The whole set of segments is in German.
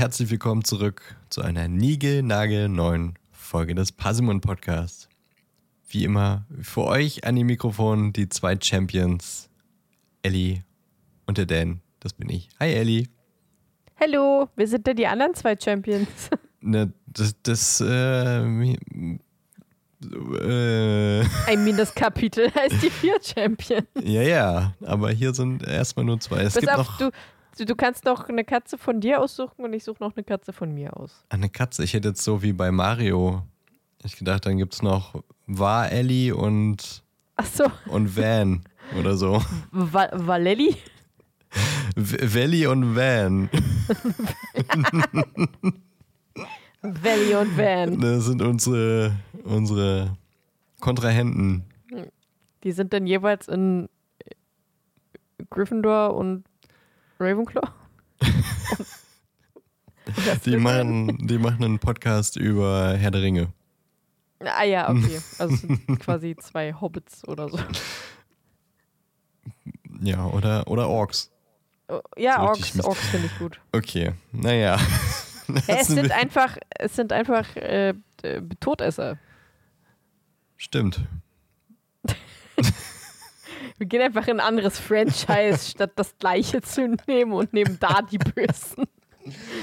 herzlich willkommen zurück zu einer niegelnagelneuen Folge des Puzzlemon Podcasts. Wie immer für euch an die Mikrofon die zwei Champions, Ellie und der Dan. Das bin ich. Hi Ellie. Hallo, wer sind denn die anderen zwei Champions? Ne, das, das, äh, äh, I mean, das Kapitel heißt die vier Champions. ja, ja, aber hier sind erstmal nur zwei. Es Pass gibt auf, noch du, du, kannst noch eine Katze von dir aussuchen und ich suche noch eine Katze von mir aus. eine Katze. Ich hätte jetzt so wie bei Mario. Ich gedacht, dann gibt es noch War Ellie und, Achso, und Van oder so. Va Valelli? Valley und Van. Valley und Van. Das sind unsere, unsere Kontrahenten. Die sind dann jeweils in Gryffindor und Ravenclaw. Die machen, die machen einen Podcast über Herr der Ringe. Ah ja, okay. Also sind quasi zwei Hobbits oder so. Ja, oder, oder Orks. Oh, Ja, So Orks. Orks finde ich gut. Okay, naja. Ja, es sind einfach, es sind einfach äh, äh, Todesser. Stimmt. Wir gehen einfach in ein anderes Franchise, statt das gleiche zu nehmen und nehmen da die Bösen.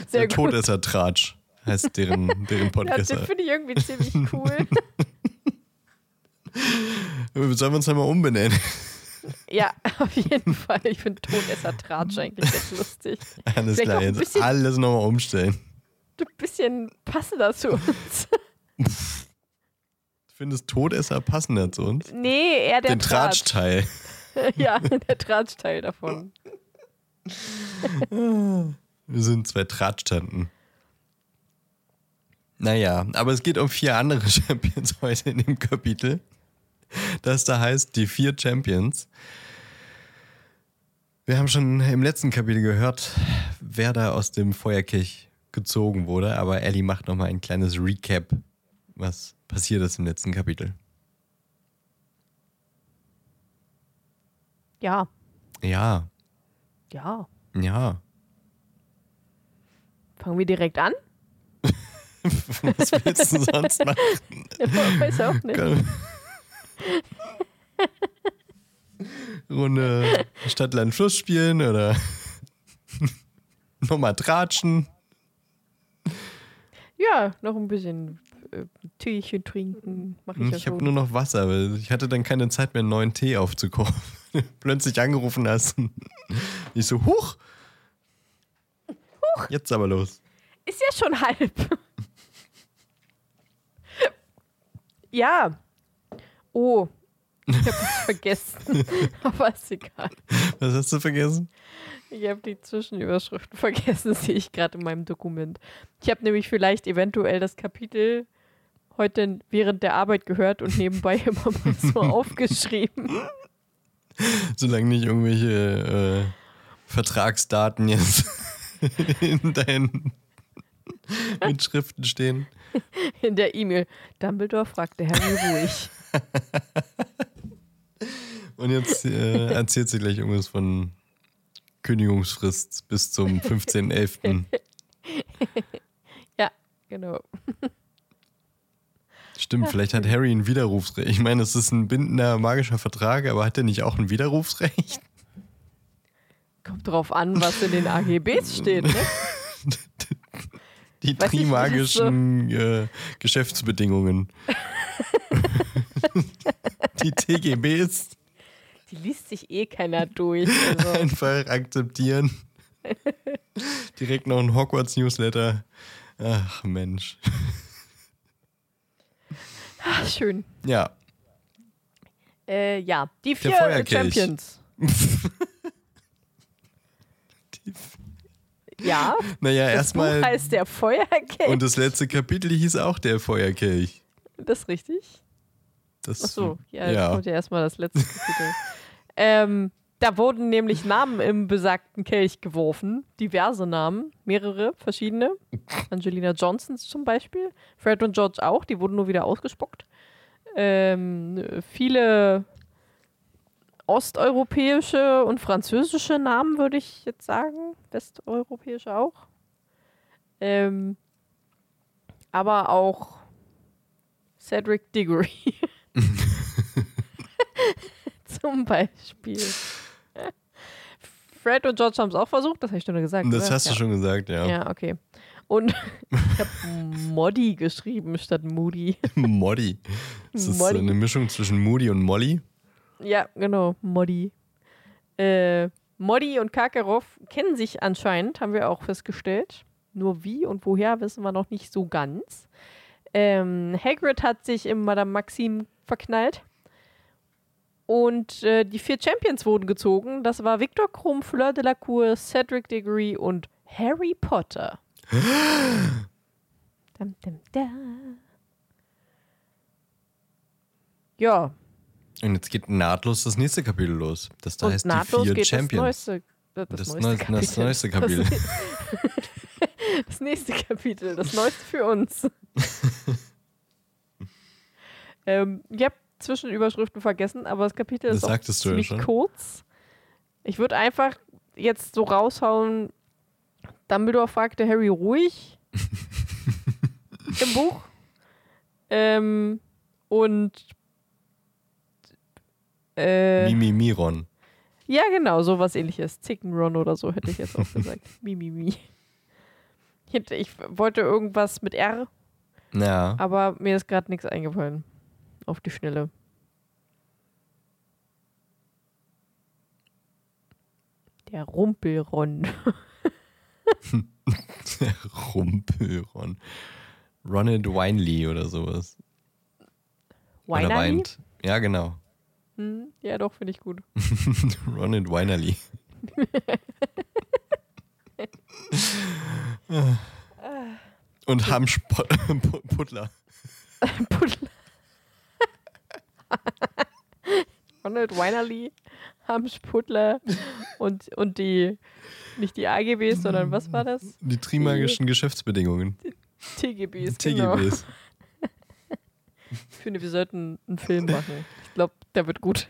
Sehr der gut. Todesser Tratsch heißt deren, deren Ja, Podcast. das finde ich irgendwie ziemlich cool. Sollen wir uns dann mal umbenennen? ja, auf jeden Fall. Ich finde Todesser Tratsch eigentlich ganz lustig. Alles Vielleicht klar, jetzt bisschen- alles nochmal umstellen. Ein bisschen passender zu uns. Ich finde das Todesser passender zu uns. Nee, eher der Den Tratsch. Tratschteil. ja, der Tratschteil davon. Wir sind zwei Tratschtanten. Naja, aber es geht um vier andere Champions heute in dem Kapitel. Das da heißt die vier Champions. Wir haben schon im letzten Kapitel gehört, wer da aus dem Feuerkelch gezogen wurde, aber Ellie macht nochmal ein kleines Recap, was passiert ist im letzten Kapitel. Ja, Ja, ja. ja. Fangen wir direkt an? Was willst du sonst machen? Weiß auch nicht. Runde Stadt, Land, Fluss spielen oder nochmal tratschen. Ja, noch ein bisschen äh, Teechen trinken. Mach ich, ja Ich habe schon. nur noch Wasser, weil ich hatte dann keine Zeit mehr, einen neuen Tee aufzukochen. Plötzlich angerufen hast. Ich so, huch! Huch! Jetzt aber los. Ist ja schon halb. ja. Oh. Ich habe was vergessen. Aber ist egal. Was hast du vergessen? Ich habe die Zwischenüberschriften vergessen, sehe ich gerade in meinem Dokument. Ich habe nämlich vielleicht eventuell das Kapitel heute während der Arbeit gehört und nebenbei immer mal so aufgeschrieben. Solange nicht irgendwelche äh, Vertragsdaten jetzt in deinen Mitschriften stehen. In der E-Mail. Dumbledore fragte Harry ruhig. Und jetzt äh, erzählt sie gleich irgendwas von Kündigungsfrist bis zum 15.11. Ja, genau. Stimmt, vielleicht hat Harry ein Widerrufsrecht. Ich meine, es ist ein bindender magischer Vertrag, aber hat er nicht auch ein Widerrufsrecht? Kommt drauf an, was in den AGBs steht, ne? Die Weiß trimagischen äh, Geschäftsbedingungen. Die TGBs Die liest sich eh keiner durch. Also. einfach akzeptieren. Direkt noch ein Hogwarts-Newsletter. Ach Mensch. Ah, schön. Ja, Äh, ja, die vier. Champions. Ja, naja, erstmal. Heißt der Feuerkelch. Und das letzte Kapitel hieß auch der Feuerkelch. das ist richtig? Das, Ach so, ja, ja. kommt ja erstmal das letzte Kapitel. ähm, da wurden nämlich Namen im besagten Kelch geworfen. Diverse Namen, mehrere, verschiedene. Angelina Johnson zum Beispiel. Fred und George auch, die wurden nur wieder ausgespuckt. Ähm, viele osteuropäische und französische Namen, würde ich jetzt sagen. Westeuropäische auch. Ähm, aber auch Cedric Diggory. Zum Beispiel. Fred und George haben es auch versucht, das habe ich schon gesagt. Das oder? hast du ja. schon gesagt, ja. Ja, okay. Und ich habe Moddy geschrieben statt Moody. Moddy. Ist das Moddy. eine Mischung zwischen Moody und Molly? Ja, genau, Moddy. Äh, Moddy und Karkaroff kennen sich anscheinend, haben wir auch festgestellt. Nur wie und woher wissen wir noch nicht so ganz. Ähm, Hagrid hat sich in Madame Maxime verknallt. Und äh, die vier Champions wurden gezogen. Das war Victor Krumm, Fleur de la Cour, Cedric Diggory und Harry Potter. dum, dum, da. Ja, Und jetzt geht nahtlos das nächste Kapitel los. Das da und heißt die nahtlos vier geht Champions. das neueste, das, Das neueste neu- Kapitel. das neueste Kapitel. Das, das nächste Kapitel, das neueste für uns. ähm, habe Zwischenüberschriften vergessen, aber das Kapitel Das ist auch ja ziemlich schon. kurz. Ich würde einfach jetzt so raushauen, Dumbledore fragte Harry ruhig im Buch. Ähm, und äh, Mimi Miron. ja, genau, sowas ähnliches. Zickenron oder so hätte ich jetzt auch gesagt. Mimimi. Ich, hätte- ich wollte irgendwas mit R, Ja. aber mir ist gerade nichts eingefallen. Auf die Schnelle. Der Rumpelron. Rumpelron. Ronald Winley oder sowas. Oder Winerly? weint. Ja, genau. Hm, ja, doch, finde ich gut. Ronald Winerly. Und Hamsputtler. Puddler. Ronald Winerly, Hams Puddler und, und die, nicht die AGBs, sondern was war das? Die trimagischen Geschäftsbedingungen. TGBs. Genau. TGBs. Ich finde, wir sollten einen Film machen. Ich glaube, der wird gut.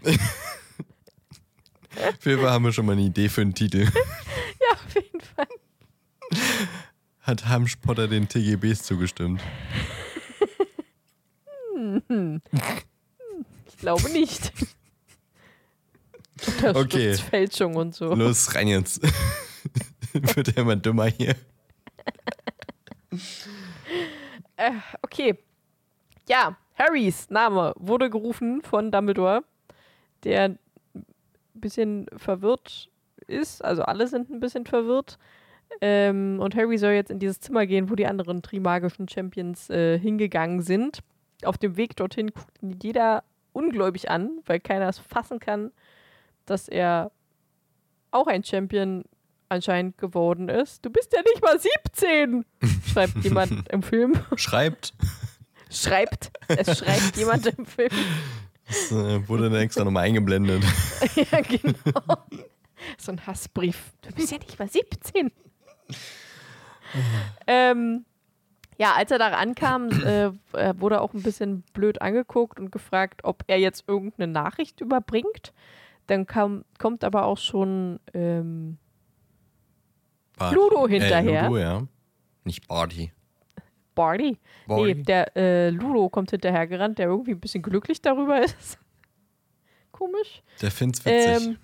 Auf jeden Fall haben wir schon mal eine Idee für einen Titel. Ja, auf jeden Fall. Hat Hamsch Potter den TGBs zugestimmt? Ich glaube nicht. Unterschriftsfälschung und so. Los, rein jetzt. Wird ja immer dümmer hier. Äh, okay. Ja, Harrys Name wurde gerufen von Dumbledore, der ein bisschen verwirrt ist. Also alle sind ein bisschen verwirrt. Ähm, und Harry soll jetzt in dieses Zimmer gehen, wo die anderen Trimagischen Champions äh, hingegangen sind. Auf dem Weg dorthin guckt jeder ungläubig an, weil keiner es fassen kann, dass er auch ein Champion anscheinend geworden ist. Du bist ja nicht mal 17, schreibt jemand im Film. Schreibt. Schreibt. Es schreibt jemand im Film. Das äh, wurde dann extra nochmal eingeblendet. ja, genau. So ein Hassbrief. Du bist ja nicht mal 17. ähm, ja, als er da ankam, äh, er wurde auch ein bisschen blöd angeguckt und gefragt, ob er jetzt irgendeine Nachricht überbringt. Dann kam, kommt aber auch schon ähm, Bart. Ludo hinterher. Äh, Ludo, ja. Nicht Barty. Barty. Barty. Nee, der äh, Ludo kommt hinterhergerannt, der irgendwie ein bisschen glücklich darüber ist. Komisch. Der find's witzig. Ähm,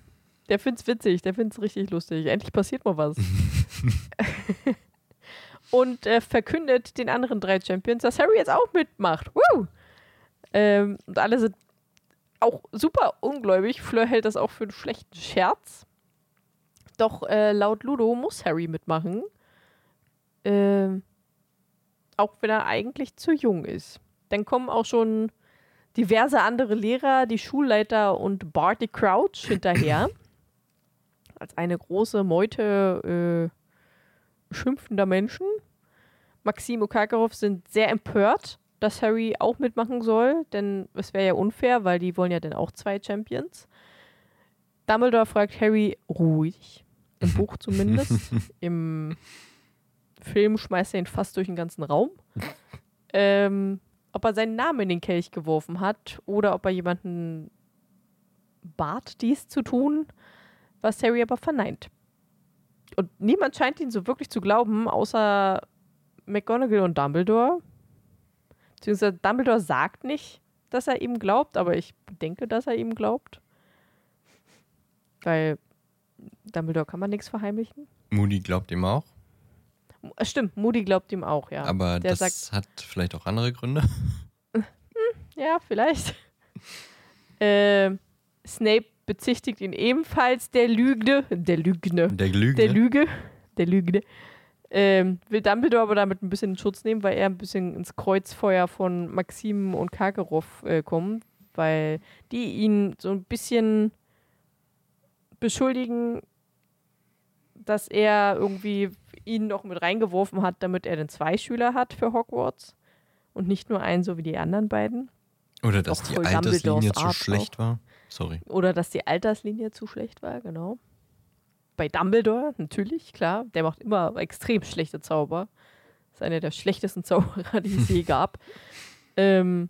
der find's witzig, der find's richtig lustig. Endlich passiert mal was. und äh, verkündet den anderen drei Champions, dass Harry jetzt auch mitmacht. Woo! Ähm, und alle sind auch super ungläubig. Fleur hält das auch für einen schlechten Scherz. Doch äh, laut Ludo muss Harry mitmachen. Ähm, auch wenn er eigentlich zu jung ist. Dann kommen auch schon diverse andere Lehrer, die Schulleiter und Barty Crouch hinterher. Als eine große Meute äh, schimpfender Menschen. Maxim und Karkaroff sind sehr empört, dass Harry auch mitmachen soll, denn es wäre ja unfair, weil die wollen ja dann auch zwei Champions. Dumbledore fragt Harry ruhig, im Buch zumindest. Im Film schmeißt er ihn fast durch den ganzen Raum. ähm, ob er seinen Namen in den Kelch geworfen hat oder ob er jemanden bat, dies zu tun, was Harry aber verneint. Und niemand scheint ihn so wirklich zu glauben, außer McGonagall und Dumbledore. Beziehungsweise Dumbledore sagt nicht, dass er ihm glaubt, aber ich denke, dass er ihm glaubt. Weil Dumbledore kann man nichts verheimlichen. Moody glaubt ihm auch. Äh, Stimmt, Moody glaubt ihm auch, ja. Aber Der das hat vielleicht auch andere Gründe. Ja, vielleicht. äh, Snape bezichtigt ihn ebenfalls der Lügne, der Lügne, Der Lüge. der Lüge, der Lügne. Ähm, will Dumbledore aber damit ein bisschen in Schutz nehmen, weil er ein bisschen ins Kreuzfeuer von Maxim und Karkaroff äh, kommt, weil die ihn so ein bisschen beschuldigen, dass er irgendwie ihn noch mit reingeworfen hat, damit er den zwei Schüler hat für Hogwarts und nicht nur einen, so wie die anderen beiden. Oder dass Auch die Alterslinie zu schlecht war. Sorry. Oder dass die Alterslinie zu schlecht war, genau. Bei Dumbledore, natürlich, klar. Der macht immer extrem schlechte Zauber. Ist einer der schlechtesten Zauberer, die es je gab. Ähm,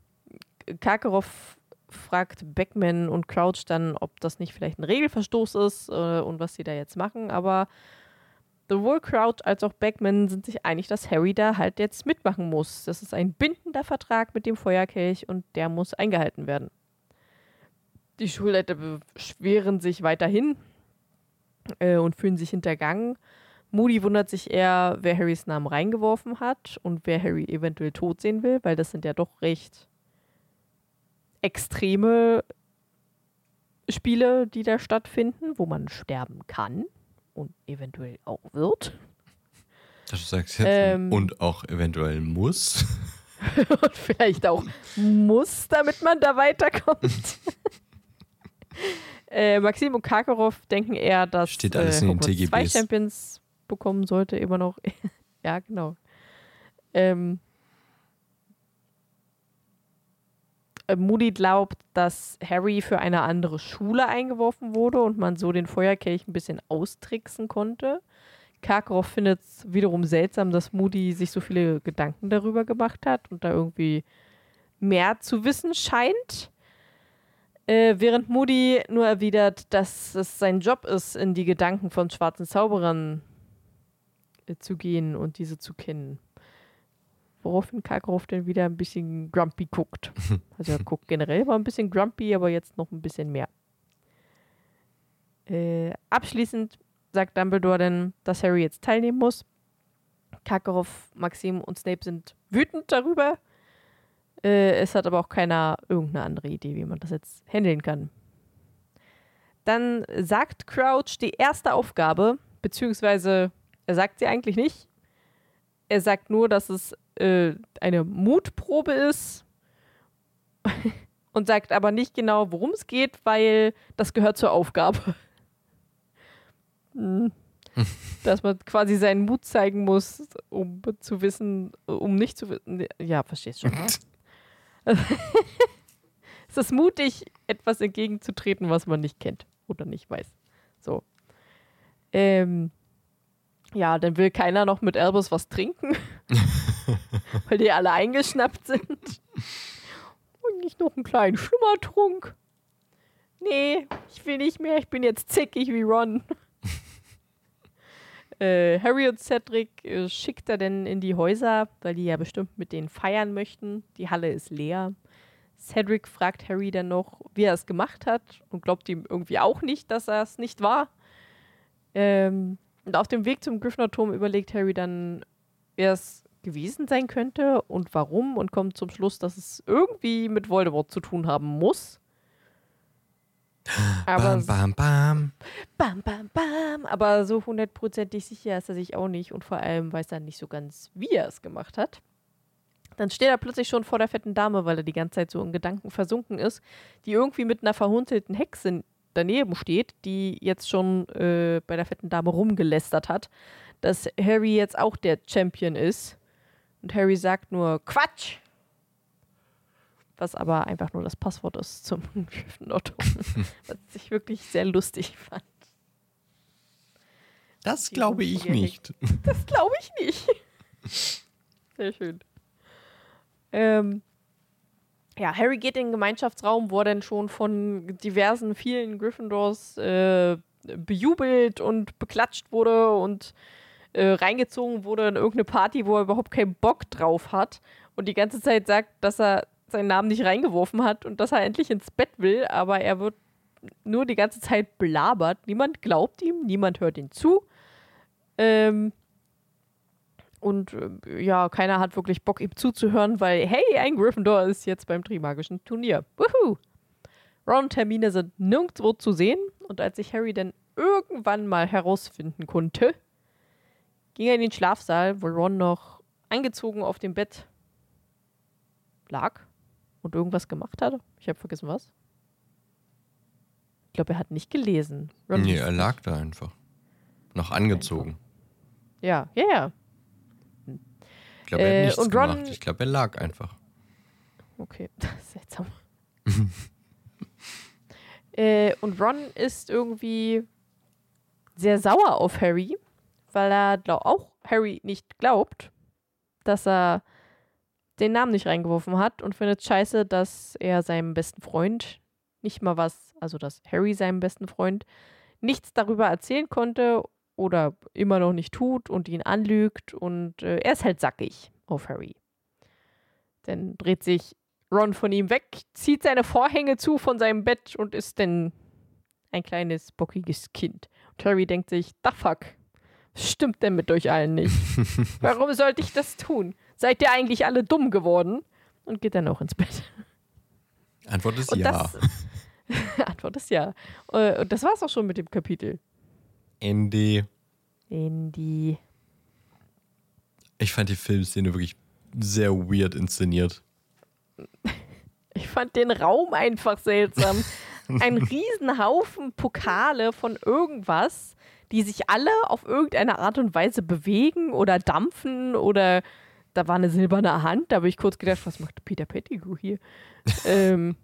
Karkaroff fragt Beckman und Crouch dann, ob das nicht vielleicht ein Regelverstoß ist äh, und was sie da jetzt machen. Aber sowohl Crouch als auch Beckman sind sich einig, dass Harry da halt jetzt mitmachen muss. Das ist ein bindender Vertrag mit dem Feuerkelch und der muss eingehalten werden. Die Schulleiter beschweren sich weiterhin äh, und fühlen sich hintergangen. Moody wundert sich eher, wer Harrys Namen reingeworfen hat und wer Harry eventuell tot sehen will, weil das sind ja doch recht extreme Spiele, die da stattfinden, wo man sterben kann und eventuell auch wird. Das sagst du jetzt. Ähm. Und auch eventuell muss. und vielleicht auch muss, damit man da weiterkommt. äh, Maxim und Karkaroff denken eher, dass Steht alles in den Hogwarts zwei TGBs. Champions bekommen sollte, immer noch. ja, genau. Ähm, äh, Moody glaubt, dass Harry für eine andere Schule eingeworfen wurde und man so den Feuerkelch ein bisschen austricksen konnte. Karkaroff findet es wiederum seltsam, dass Moody sich so viele Gedanken darüber gemacht hat und da irgendwie mehr zu wissen scheint. Äh, während Moody nur erwidert, dass es sein Job ist, in die Gedanken von schwarzen Zauberern äh, zu gehen und diese zu kennen. Woraufhin Karkaroff dann wieder ein bisschen grumpy guckt. Also er guckt generell mal ein bisschen grumpy, aber jetzt noch ein bisschen mehr. Äh, abschließend sagt Dumbledore dann, dass Harry jetzt teilnehmen muss. Karkaroff, Maxim und Snape sind wütend darüber. Äh, es hat aber auch keiner irgendeine andere Idee, wie man das jetzt handeln kann. Dann sagt Crouch die erste Aufgabe, beziehungsweise er sagt sie eigentlich nicht. Er sagt nur, dass es äh, eine Mutprobe ist und sagt aber nicht genau, worum es geht, weil das gehört zur Aufgabe. Hm. Dass man quasi seinen Mut zeigen muss, um zu wissen, um nicht zu wissen. Ja, verstehst schon. Es ist mutig, etwas entgegenzutreten, was man nicht kennt oder nicht weiß. So. Ähm, ja, dann will keiner noch mit Albus was trinken, weil die alle eingeschnappt sind. Und nicht noch einen kleinen Schlummertrunk. Nee, ich will nicht mehr, ich bin jetzt zickig wie Ron. Äh, Harry und Cedric äh, schickt er denn in die Häuser, weil die ja bestimmt mit denen feiern möchten. Die Halle ist leer. Cedric fragt Harry dann noch, wie er es gemacht hat und glaubt ihm irgendwie auch nicht, dass er es nicht war. Ähm, und auf dem Weg zum Gryffindor-Turm überlegt Harry dann, wer es gewesen sein könnte und warum und kommt zum Schluss, dass es irgendwie mit Voldemort zu tun haben muss. Aber Bam, bam, bam. Bam, bam, bam. Aber so hundertprozentig sicher ist er sich auch nicht und vor allem weiß er nicht so ganz, wie er es gemacht hat. Dann steht er plötzlich schon vor der fetten Dame, weil er die ganze Zeit so in Gedanken versunken ist, die irgendwie mit einer verhunzelten Hexe daneben steht, die jetzt schon äh, bei der fetten Dame rumgelästert hat, dass Harry jetzt auch der Champion ist. Und Harry sagt nur Quatsch! Was aber einfach nur das Passwort ist zum Gryffindor-Turm. was ich wirklich sehr lustig fand. Das Die glaube ich nicht. Das glaube ich nicht. Sehr schön. Ähm, ja, Harry geht in den Gemeinschaftsraum, wo er dann schon von diversen, vielen Gryffindors äh, bejubelt und beklatscht wurde und äh, reingezogen wurde in irgendeine Party, wo er überhaupt keinen Bock drauf hat und die ganze Zeit sagt, dass er seinen Namen nicht reingeworfen hat und dass er endlich ins Bett will, aber er wird nur die ganze Zeit belabert. Niemand glaubt ihm, niemand hört ihm zu. Ähm, und äh, ja, keiner hat wirklich Bock, ihm zuzuhören, weil, hey, ein Gryffindor ist jetzt beim Trimagischen Turnier. Wuhu! Ron und Hermine sind nirgendwo zu sehen und als sich Harry dann irgendwann mal herausfinden konnte, ging er in den Schlafsaal, wo Ron noch angezogen auf dem Bett lag und irgendwas gemacht hat. Ich habe vergessen, was. Ich glaube, er hat nicht gelesen. Ron nee, er lag da einfach. Noch angezogen. Ja, ja, ja. Ich glaube, er hat äh, nichts und Ron, gemacht. Ich glaube, er lag einfach. Okay, seltsam. äh, und Ron ist irgendwie sehr sauer auf Harry, weil er glaub, auch Harry nicht glaubt, dass er den Namen nicht reingeworfen hat und findet scheiße, dass er seinem besten Freund nicht mal was, also dass Harry seinem besten Freund nichts darüber erzählen konnte oder immer noch nicht tut und ihn anlügt und äh, er ist halt sackig auf Harry. Dann dreht sich Ron von ihm weg, zieht seine Vorhänge zu von seinem Bett und ist dann ein kleines, bockiges Kind. Und Harry denkt sich, da fuck, was stimmt denn mit euch allen nicht? Warum sollte ich das tun? Seid ihr eigentlich alle dumm geworden? Und geht dann auch ins Bett. Antwort ist und ja. Das, Antwort ist ja. Äh, und das war's auch schon mit dem Kapitel. Andy. Andy. Ich fand die Filmszene wirklich sehr weird inszeniert. Ich fand den Raum einfach seltsam. Ein Riesenhaufen Pokale von irgendwas, die sich alle auf irgendeine Art und Weise bewegen oder dampfen oder da war eine silberne Hand. Da habe ich kurz gedacht, was macht Peter Pettigrew hier? ähm,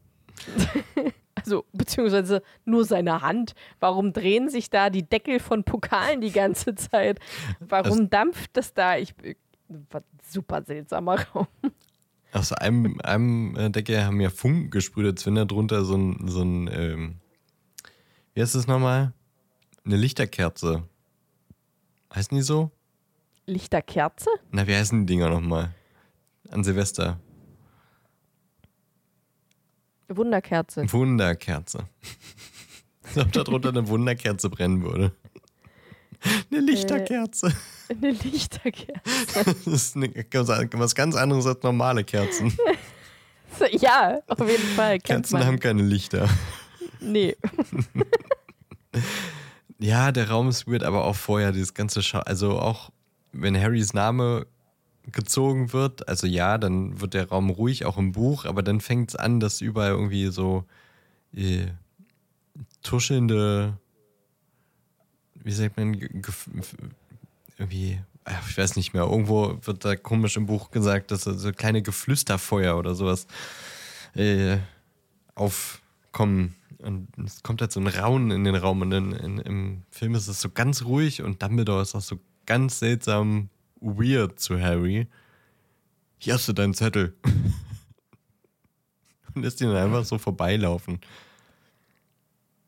also, beziehungsweise nur seine Hand. Warum drehen sich da die Deckel von Pokalen die ganze Zeit? Warum also, dampft das da? Ich, super seltsamer Raum. Aus einem, einem äh, Deckel haben ja Funken gesprüht, als wenn da drunter so ein, so ein ähm, wie heißt das nochmal? Eine Lichterkerze. Heißen die so? Lichterkerze? Na, wie heißen die Dinger nochmal? An Silvester. Wunderkerze. Wunderkerze. Als ob da drunter eine Wunderkerze brennen würde. Eine Lichterkerze. Äh, eine Lichterkerze. Das ist eine, was ganz anderes als normale Kerzen. Ja, auf jeden Fall. Kerzen haben keine Lichter. Nee. ja, der Raum ist weird, aber auch vorher dieses ganze Schau. Also auch wenn Harrys Name gezogen wird, also ja, dann wird der Raum ruhig, auch im Buch, aber dann fängt es an, dass überall irgendwie so äh, tuschelnde, wie sagt man, irgendwie, ich weiß nicht mehr, irgendwo wird da komisch im Buch gesagt, dass so kleine Geflüsterfeuer oder sowas äh, aufkommen. Und es kommt halt so ein Raunen in den Raum und in, in, im Film ist es so ganz ruhig und Dumbledore ist auch so ganz seltsam weird zu Harry. Hier hast du deinen Zettel. Und lässt ihn dann einfach so vorbeilaufen.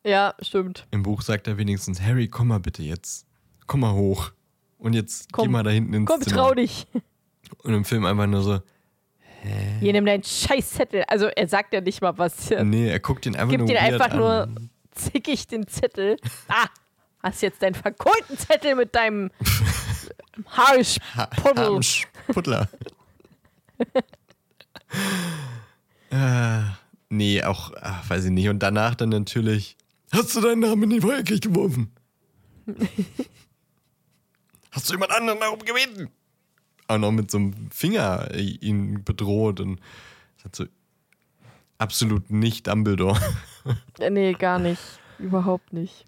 Ja, stimmt. Im Buch sagt er wenigstens, Harry, komm mal bitte jetzt. Komm mal hoch. Und jetzt komm, geh mal da hinten ins komm, Zimmer. Komm, trau dich. Und im Film einfach nur so, hä? Hier, nimm deinen Scheißzettel. Also er sagt ja nicht mal was. Nee, er guckt ihn einfach Gibt nur ihn einfach an. nur zickig den Zettel. Ah, hast jetzt deinen verkohlten Zettel mit deinem Haarpuddel. Puddler. äh, nee, auch, ach, weiß ich nicht. Und danach dann natürlich, hast du deinen Namen in die Feuerkirche geworfen? hast du jemand anderen darum gebeten? Auch noch mit so einem Finger äh, ihn bedroht und das hat so absolut nicht Dumbledore. nee, gar nicht. Überhaupt nicht.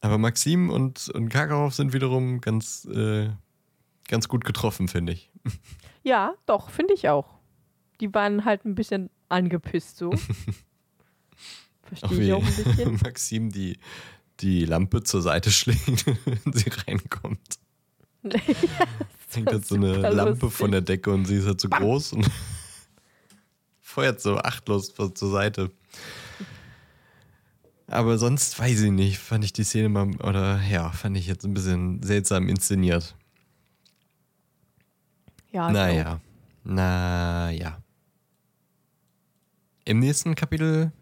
Aber Maxim und, und Karkaroff sind wiederum ganz, äh, ganz gut getroffen, finde ich. Ja, doch, finde ich auch. Die waren halt ein bisschen angepisst so. Verstehe ich auch ein bisschen. Maxim die, die Lampe zur Seite schlägt, wenn sie reinkommt. ja, Hängt halt so eine Lampe lustig. von der Decke und sie ist halt zu so groß und feuert so achtlos zur Seite. Aber sonst weiß ich nicht, fand ich die Szene mal, oder ja, fand ich jetzt ein bisschen seltsam inszeniert. Ja. Naja, naja. Im nächsten Kapitel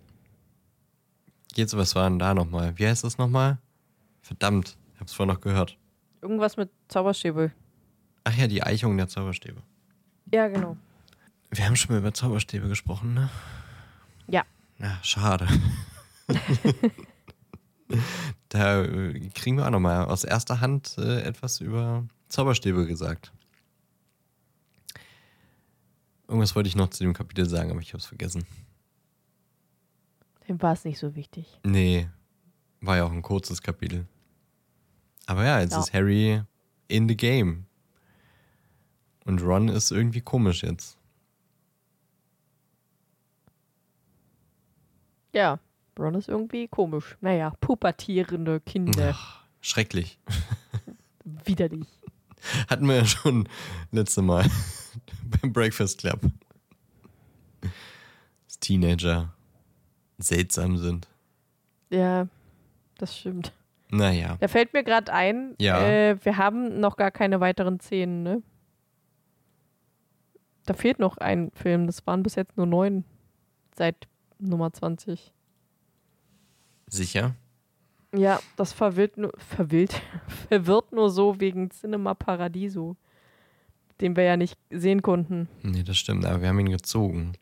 geht's, was war denn da nochmal? Wie heißt das nochmal? Verdammt, ich hab's vorhin noch gehört. Irgendwas mit Zauberstäbe. Ach ja, die Eichung der Zauberstäbe. Ja, genau. Wir haben schon mal über Zauberstäbe gesprochen, ne? Ja. Na, schade. da kriegen wir auch nochmal aus erster Hand äh, etwas über Zauberstäbe gesagt. Irgendwas wollte ich noch zu dem Kapitel sagen, aber ich habe es vergessen. Dem war es nicht so wichtig. Nee, war ja auch ein kurzes Kapitel. Aber ja, jetzt Ja. ist Harry in the game. Und Ron ist irgendwie komisch jetzt. Ja, Ron ist irgendwie komisch. Naja, pubertierende Kinder. Ach, schrecklich. Widerlich. Hatten wir ja schon letzte Mal beim Breakfast Club. Dass Teenager seltsam sind. Ja, das stimmt. Naja. Da fällt mir gerade ein, Ja. äh, wir haben noch gar keine weiteren Szenen, ne? Da fehlt noch ein Film. Das waren bis jetzt nur neun. Seit Nummer 20. Sicher? Ja, das verwirrt nur, verwirrt, verwirrt nur so wegen Cinema Paradiso. Den wir ja nicht sehen konnten. Nee, das stimmt, aber wir haben ihn gezogen.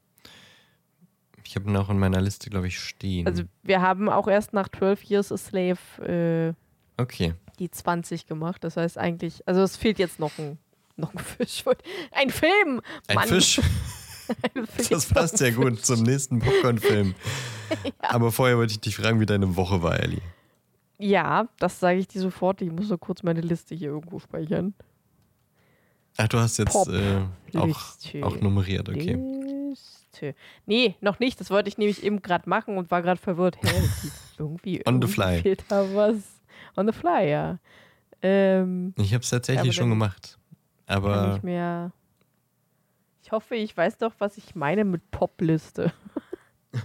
Ich habe ihn auch in meiner Liste, glaube ich, stehen. Also wir haben auch erst nach 12 Years a Slave äh, okay. die 20 gemacht. Das heißt eigentlich, also es fehlt jetzt noch ein, noch ein Fisch. Ein Film! Ein Mann. Fisch. Das passt ja gut zum nächsten Popcorn-Film. Aber vorher wollte ich dich fragen, wie deine Woche war, Ellie. Ja, das sage ich dir sofort. Ich muss nur kurz meine Liste hier irgendwo speichern. Ach, du hast jetzt äh, auch, auch nummeriert, okay. Liste. Nee, noch nicht. Das wollte ich nämlich eben gerade machen und war gerade verwirrt. Hä, irgendwie, On the fly. fehlt da was. On the fly, ja. Ähm, Ich habe es tatsächlich schon gemacht. Aber ich mehr. Ich hoffe, ich weiß doch, was ich meine mit Popliste.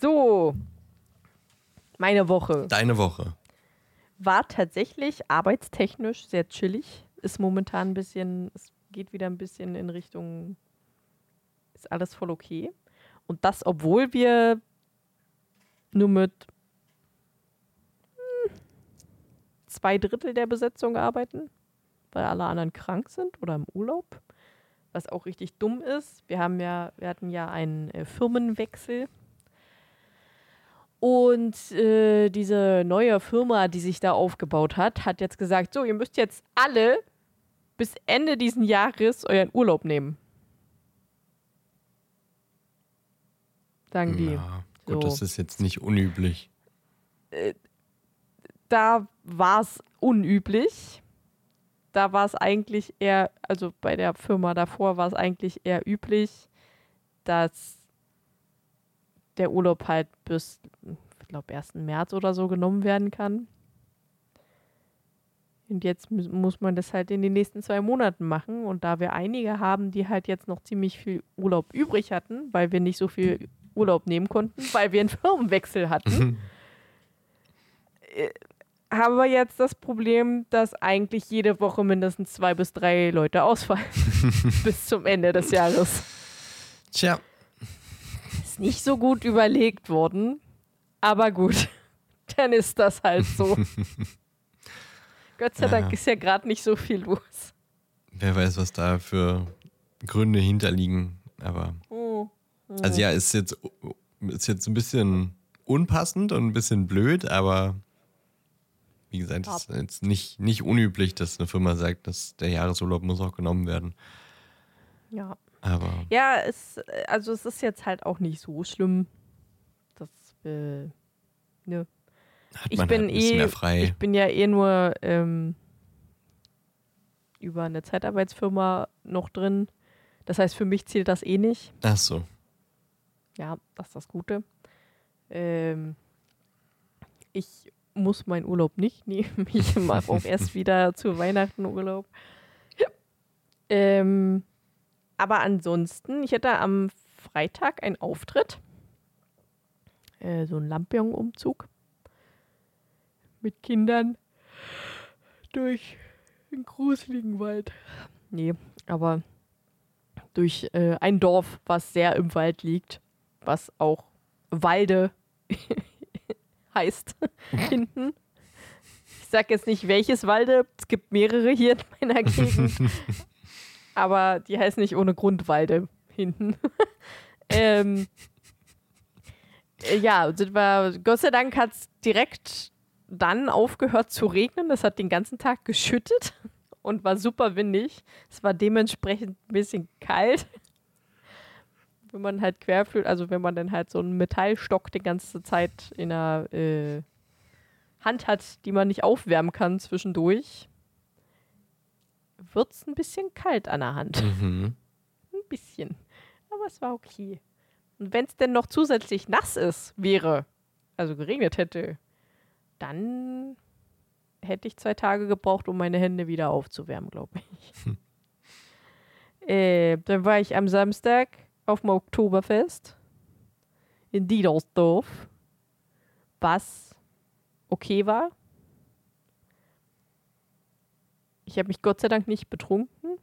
so. Meine Woche. deine Woche. war tatsächlich arbeitstechnisch sehr chillig. Ist momentan ein bisschen, es geht wieder ein bisschen in Richtung, ist alles voll okay. Und das, obwohl wir nur mit hm, zwei Drittel der Besetzung arbeiten, weil alle anderen krank sind oder im Urlaub. Was auch richtig dumm ist. Wir haben ja, wir hatten ja einen äh, Firmenwechsel. Und äh, diese neue Firma, die sich da aufgebaut hat, hat jetzt gesagt, so, ihr müsst jetzt alle bis Ende diesen Jahres euren Urlaub nehmen. Sagen die. Ja, gut, So. das ist jetzt nicht unüblich. Da war es unüblich. Da war es eigentlich eher, also bei der Firma davor war es eigentlich eher üblich, dass der Urlaub halt bis, ich glaube, 1. März oder so genommen werden kann. Und jetzt mu- muss man das halt in den nächsten zwei Monaten machen. Und da wir einige haben, die halt jetzt noch ziemlich viel Urlaub übrig hatten, weil wir nicht so viel Urlaub nehmen konnten, weil wir einen Firmenwechsel hatten, äh, haben wir jetzt das Problem, dass eigentlich jede Woche mindestens zwei bis drei Leute ausfallen bis zum Ende des Jahres. Tja, Ist nicht so gut überlegt worden, aber gut, dann ist das halt so. Gott sei Dank Ja. ist ja gerade nicht so viel los. wer weiß, was da für Gründe hinterliegen. Aber, also ja, ist jetzt, ist jetzt ein bisschen unpassend und ein bisschen blöd, aber wie gesagt, es ist jetzt nicht, nicht unüblich, dass eine Firma sagt, dass der Jahresurlaub muss auch genommen werden. Ja. Aber Ja, es, also es ist jetzt halt auch nicht so schlimm. Das, äh, ne. hat Ich man bin halt ein bisschen eh, mehr frei. ich bin ja eh nur ähm, über eine Zeitarbeitsfirma noch drin. Das heißt, für mich zählt das eh nicht. Ach so. Ja, das ist das Gute. Ähm, ich muss meinen Urlaub nicht nehmen. Ich mache auch erst wieder zu Weihnachten Urlaub. Ähm, aber ansonsten, ich hatte am Freitag einen Auftritt. Äh, so ein Lampion-Umzug. Mit Kindern durch den gruseligen Wald. Nee, aber durch äh, ein Dorf, was sehr im Wald liegt, was auch Walde heißt hinten. Ich sag jetzt nicht welches Walde, es gibt mehrere hier in meiner Gegend, aber die heißen nicht ohne Grund Walde hinten. ähm, äh, ja, sind wir, Gott sei Dank hat es direkt dann aufgehört zu regnen. Es hat den ganzen Tag geschüttet und war super windig. Es war dementsprechend ein bisschen kalt. Wenn man halt querfühlt, also wenn man dann halt so einen Metallstock die ganze Zeit in der äh, Hand hat, die man nicht aufwärmen kann zwischendurch, wird es ein bisschen kalt an der Hand. Mhm. Ein bisschen. Aber es war okay. Und wenn es denn noch zusätzlich nass ist, wäre, also geregnet hätte, dann hätte ich zwei Tage gebraucht, um meine Hände wieder aufzuwärmen, glaube ich. äh, dann war ich am Samstag auf dem Oktoberfest in Diedersdorf, was okay war. Ich habe mich Gott sei Dank nicht betrunken.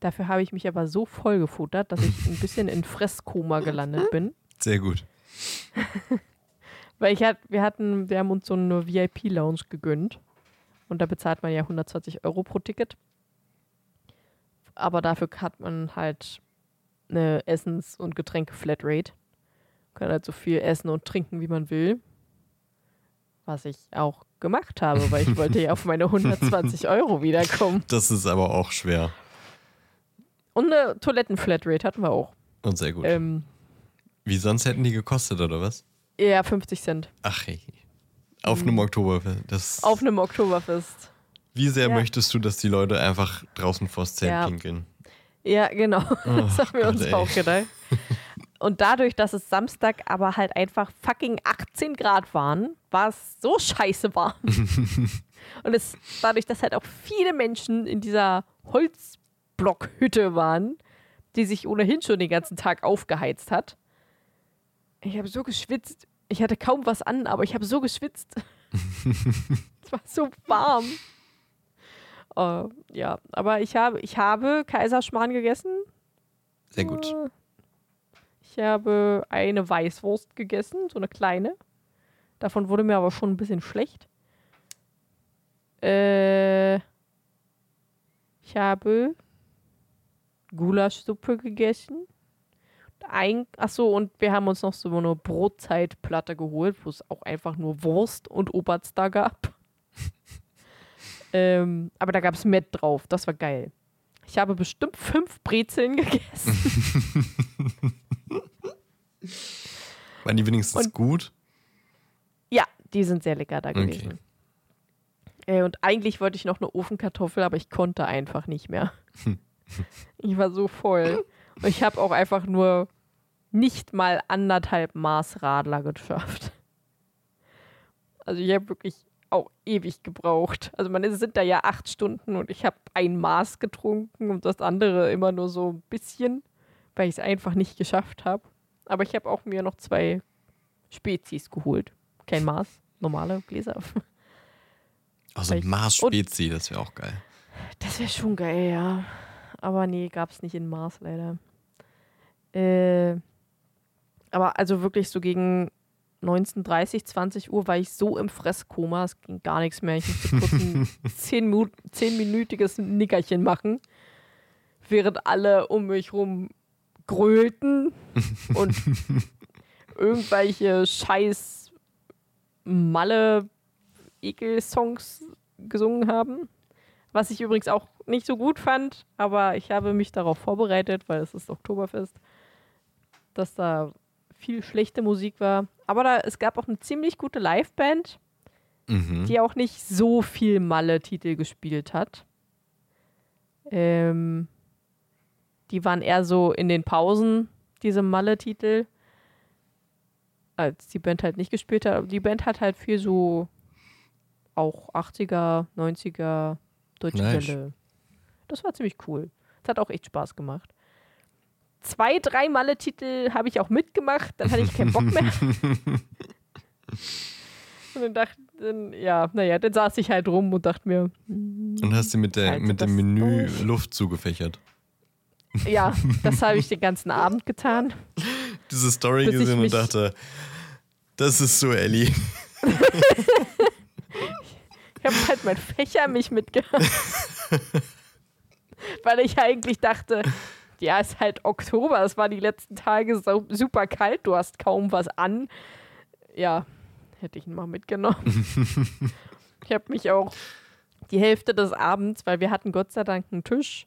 Dafür habe ich mich aber so voll gefuttert, dass ich ein bisschen in Fresskoma gelandet bin. Sehr gut. Weil ich hat, wir hatten, wir haben uns so eine VIP-Lounge gegönnt. Und da bezahlt man ja 120 Euro pro Ticket. Aber dafür hat man halt eine Essens- und Getränke-Flatrate. Kann halt so viel essen und trinken, wie man will. Was ich auch gemacht habe, weil ich wollte ja auf meine 120 Euro wiederkommen. Das ist aber auch schwer. Und eine Toiletten-Flatrate hatten wir auch. Und sehr gut. Ähm, Wie sonst hätten die gekostet, oder was? ja, 50 Cent. Ach hey. Auf einem Oktoberfest. Das, Auf einem Oktoberfest. wie sehr Ja. möchtest du, dass die Leute einfach draußen vors Zelt Ja. pinkeln? Ja, genau. das haben wir Gott, uns ey. auch gedacht. Und dadurch, dass es Samstag aber halt einfach fucking 18 Grad waren, war es so scheiße warm. Und es, dadurch, dass halt auch viele Menschen in dieser Holzblockhütte waren, die sich ohnehin schon den ganzen Tag aufgeheizt hat. Ich habe so geschwitzt. Ich hatte kaum was an, aber ich habe so geschwitzt. es war so warm. Äh, ja, aber ich habe, ich habe Kaiserschmarrn gegessen. Sehr gut. Äh, Ich habe eine Weißwurst gegessen, so eine kleine. Davon wurde mir aber schon ein bisschen schlecht. Äh, ich habe Gulaschsuppe gegessen. Ein, achso, und wir haben uns noch so eine Brotzeitplatte geholt, wo es auch einfach nur Wurst und Oberster gab. Ähm, aber da gab es Met drauf, das war geil. Ich habe bestimmt fünf Brezeln gegessen. Waren die wenigstens Und- gut? Ja, die sind sehr lecker da Okay. gewesen. Äh, und eigentlich wollte ich noch eine Ofenkartoffel, aber ich konnte einfach nicht mehr. ich war so voll. Und ich habe auch einfach nur nicht mal anderthalb Maß Radler geschafft. Also ich habe wirklich auch ewig gebraucht. Also man es sind da ja acht Stunden und ich habe ein Maß getrunken und das andere immer nur so ein bisschen, weil ich es einfach nicht geschafft habe. Aber ich habe auch mir noch zwei Spezies geholt. Kein Maß, normale Gläser. Also ein ich- Mars Spezi, das wäre auch geil. Das wäre schon geil, ja. Aber nee, gab es nicht in Mars leider. Äh, aber also wirklich so gegen 19.30, 20 Uhr war ich so im Fresskoma, es ging gar nichts mehr. Ich musste kurz ein 10 Mu- 10-minütiges Nickerchen machen, während alle um mich rum grölten und irgendwelche scheiß Malle Ekel-Songs gesungen haben. Was ich übrigens auch nicht so gut fand, aber ich habe mich darauf vorbereitet, weil es ist Oktoberfest, dass da viel schlechte Musik war. Aber da, es gab auch eine ziemlich gute Liveband, Mhm. die auch nicht so viel Malle-Titel gespielt hat. Ähm, die waren eher so in den Pausen, diese Malle-Titel, als die Band halt nicht gespielt hat. Aber Die Band hat halt viel so auch 80er, 90er, Deutsche Nice. Welle. Das war ziemlich cool. Es hat auch echt Spaß gemacht. Zwei, drei Malle-Titel habe ich auch mitgemacht, dann hatte ich keinen Bock mehr. und dann dachte dann, ja, naja, dann saß ich halt rum und dachte mir. Und hast du mit, der, Halte mit dem Menü durch. Luft zugefächert. Ja, das habe ich den ganzen Abend getan. Diese Story gesehen und dachte, das ist so Ellie. Ich habe halt mein Fächer mich mitgehabt. Weil ich eigentlich dachte, ja, ist halt Oktober, es war die letzten Tage so, super kalt, du hast kaum was an. Ja, hätte ich ihn mal mitgenommen. ich habe mich auch die Hälfte des Abends, weil wir hatten Gott sei Dank einen Tisch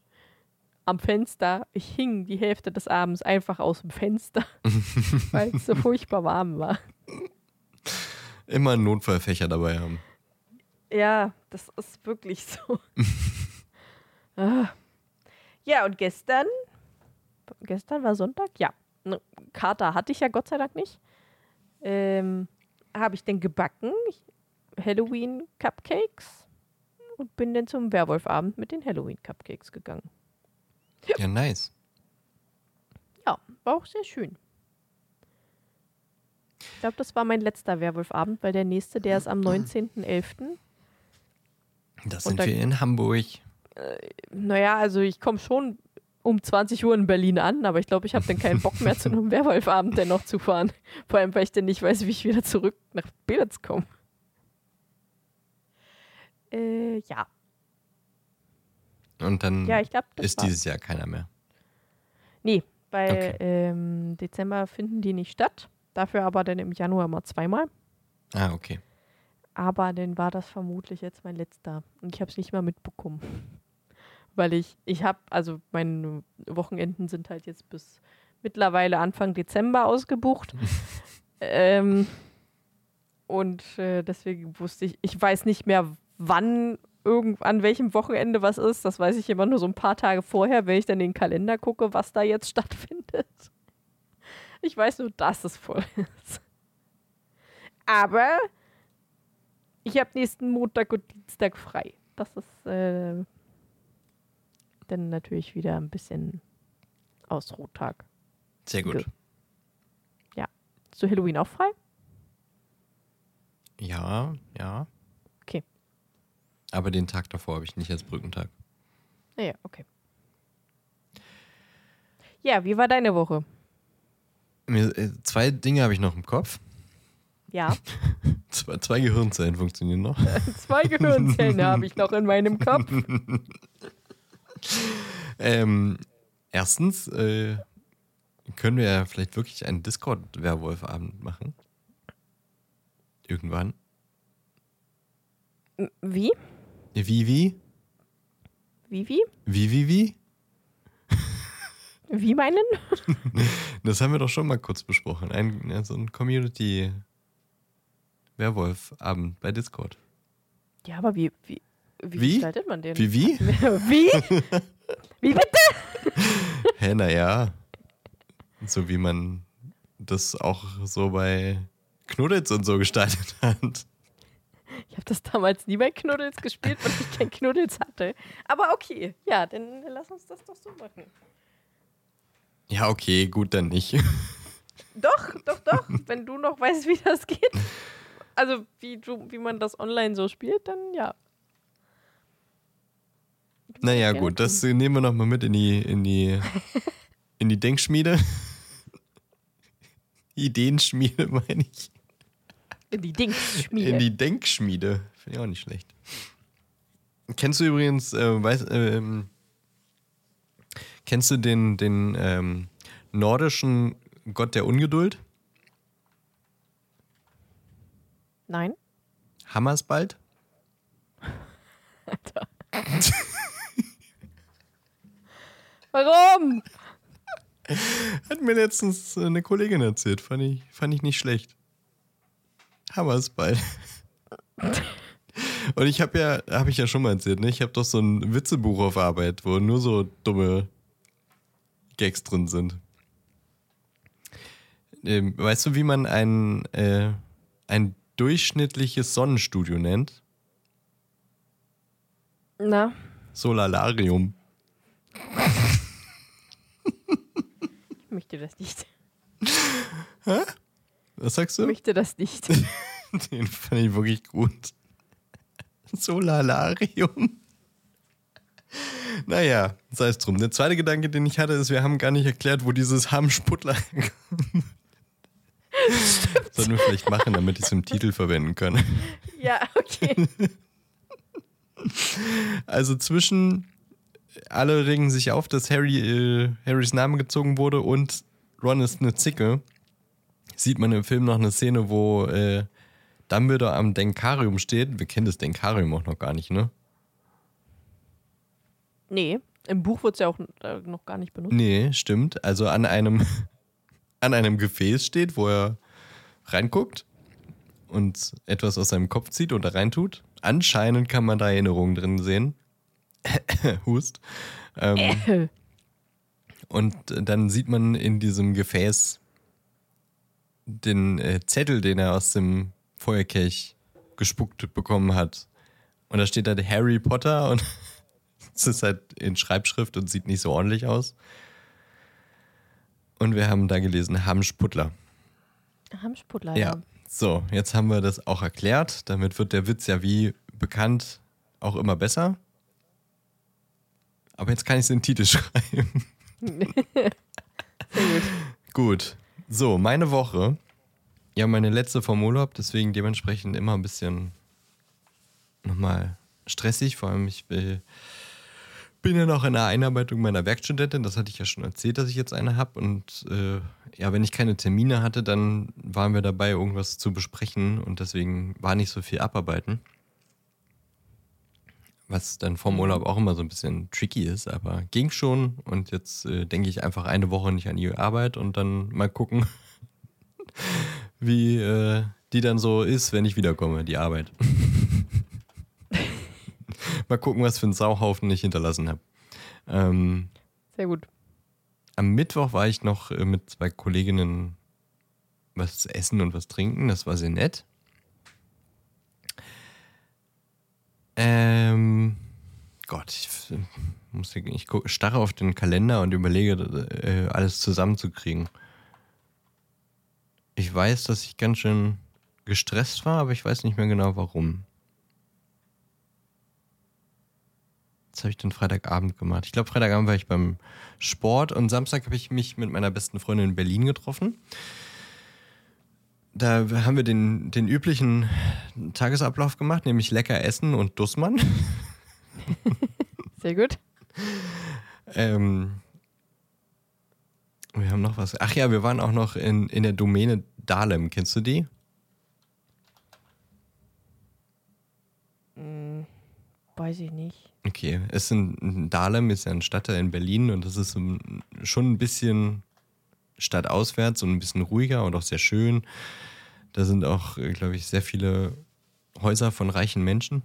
am Fenster, ich hing die Hälfte des Abends einfach aus dem Fenster, weil es so furchtbar warm war. Immer einen Notfallfächer dabei haben. Ja, das ist wirklich so. Ah. ja, und gestern, gestern war Sonntag? Ja. Kater hatte ich ja Gott sei Dank nicht. Ähm, Habe ich denn gebacken? Ich- Halloween-Cupcakes und bin dann zum Werwolfabend mit den Halloween-Cupcakes gegangen. Ja, nice. Ja, war auch sehr schön. Ich glaube, das war mein letzter Werwolfabend, weil der nächste, der ist am 19.11. Das Und sind da- wir in Hamburg. Naja, also ich komme schon um 20 Uhr in Berlin an, aber ich glaube, ich habe dann keinen Bock mehr zu einem Werwolfabend dennoch zu fahren. Vor allem, weil ich dann nicht weiß, wie ich wieder zurück nach Belitz komme. Äh, ja. Und dann Ja, das ist war's. dieses Jahr keiner mehr. Nee, weil Okay. ähm, Dezember finden die nicht statt. Dafür aber dann im Januar mal zweimal. Ah, okay. Aber dann war das vermutlich jetzt mein letzter. Und ich habe es nicht mal mitbekommen. Weil ich, ich habe, also meine Wochenenden sind halt jetzt bis mittlerweile Anfang Dezember ausgebucht. ähm, und äh, deswegen wusste ich, ich weiß nicht mehr, wann, irgend, an welchem Wochenende was ist. Das weiß ich immer nur so ein paar Tage vorher, wenn ich dann in den Kalender gucke, was da jetzt stattfindet. Ich weiß nur, dass es voll ist. Aber ich habe nächsten Montag und Dienstag frei. Das ist äh, dann natürlich wieder ein bisschen Ausruhtag. Sehr gut. Ge- Ist zu Halloween auch frei? Ja, ja. Okay. Aber den Tag davor habe ich nicht als Brückentag. Naja, okay. Ja, wie war deine Woche? Mir, äh, zwei Dinge habe ich noch im Kopf. Ja, Zwei, zwei Gehirnzellen funktionieren noch. zwei Gehirnzellen habe ich noch in meinem Kopf. Ähm, erstens äh, können wir ja vielleicht wirklich einen Discord-Werwolf-Abend machen. Irgendwann. Wie? Wie, wie? Wie, wie? Wie, wie, wie? Wie meinen? Das haben wir doch schon mal kurz besprochen. Ein, so ein Community-Werwolf-Abend bei Discord. Ja, aber wie, wie, wie, Wie? gestaltet man den? Wie, wie? Wie? Wie bitte? Hä, naja. So wie man das auch so bei Knuddels und so gestaltet hat. Ich habe das damals nie bei Knuddels gespielt, weil ich kein Knuddels hatte. Aber okay, ja, dann lass uns das doch so machen. Ja, okay, gut, dann nicht. Doch, doch, doch. Wenn du noch weißt, wie das geht. Also, wie, du, wie man das online so spielt, dann ja. Naja, gut, das nehmen wir nochmal mit in die, in die, in die Denkschmiede. Ideenschmiede, meine ich. In die Dingsschmiede. In die Denkschmiede. Finde ich auch nicht schlecht. Kennst du übrigens, äh, weiß, ähm, kennst du den, den ähm, nordischen Gott der Ungeduld? Nein? Hammersbald? Alter. Warum? Hat mir letztens eine Kollegin erzählt. Fand ich, fand ich nicht schlecht. Hammersball. Und ich habe ja, habe ich ja schon mal erzählt, ne? Ich habe doch so ein Witzebuch auf Arbeit, wo nur so dumme Gags drin sind. Ähm, weißt du, wie man ein, äh, ein durchschnittliches Sonnenstudio nennt? Na, Solalarium. möchte das nicht. Was sagst Ich du? möchte das nicht. Den fand ich wirklich gut. Solalarium. Naja, sei es drum. Der zweite Gedanke, den ich hatte, ist, wir haben gar nicht erklärt, wo dieses Hamsputtler herkommt. Sollten wir vielleicht machen, damit ich es im Titel verwenden kann. ja, okay. Also zwischen alle regen sich auf, dass Harry äh, Harrys Name gezogen wurde und Ron ist eine Zicke. Sieht man im Film noch eine Szene, wo äh, Dumbledore am Denkarium steht. Wir kennen das Denkarium auch noch gar nicht, ne? Nee, im Buch wird es ja auch äh, noch gar nicht benutzt. Nee, stimmt. Also an einem, an einem Gefäß steht, wo er reinguckt und etwas aus seinem Kopf zieht und da reintut. Anscheinend kann man da Erinnerungen drin sehen. Hust. Ähm, und dann sieht man in diesem Gefäß den äh, Zettel, den er aus dem Feuerkelch gespuckt bekommen hat. Und da steht da Harry Potter und es ist halt in Schreibschrift und sieht nicht so ordentlich aus. Und wir haben da gelesen Hamsputtler. Hamsputtler, Ja. ja. So, jetzt haben wir das auch erklärt. Damit wird der Witz ja wie bekannt auch immer besser. Aber jetzt kann ich es in den Titel schreiben. Sehr gut. Gut. So, meine Woche. Ja, meine letzte vom Urlaub, deswegen dementsprechend immer ein bisschen nochmal stressig. Vor allem, ich will, bin ja noch in der Einarbeitung meiner Werkstudentin. Das hatte ich ja schon erzählt, dass ich jetzt eine habe. Und äh, ja, wenn ich keine Termine hatte, dann waren wir dabei, irgendwas zu besprechen. Und deswegen war nicht so viel abarbeiten. Was dann vom Urlaub auch immer so ein bisschen tricky ist, aber ging schon. Und jetzt äh, denke ich einfach eine Woche nicht an die Arbeit und dann mal gucken, wie äh, die dann so ist, wenn ich wiederkomme, die Arbeit. mal gucken, was für einen Sauhaufen ich hinterlassen habe. Ähm, Sehr gut. am Mittwoch war ich noch äh, mit zwei Kolleginnen was essen und was trinken. Das war sehr nett. Ähm, Gott, ich, muss, ich starre auf den Kalender und überlege, äh, alles zusammenzukriegen. Ich weiß, dass ich ganz schön gestresst war, aber ich weiß nicht mehr genau warum. Was habe ich denn Freitagabend gemacht? Ich glaube, Freitagabend war ich beim Sport und Samstag habe ich mich mit meiner besten Freundin in Berlin getroffen. Da haben wir den, den üblichen Tagesablauf gemacht, nämlich lecker essen und Dussmann. Sehr gut. Ähm, wir haben noch was. Ach ja, wir waren auch noch in, in der Domäne Dahlem. Kennst du die? Weiß ich nicht. Okay, es sind Dahlem ist ja ein Stadtteil in Berlin und das ist schon ein bisschen stadtauswärts und ein bisschen ruhiger und auch sehr schön. Da sind auch, glaube ich, sehr viele Häuser von reichen Menschen.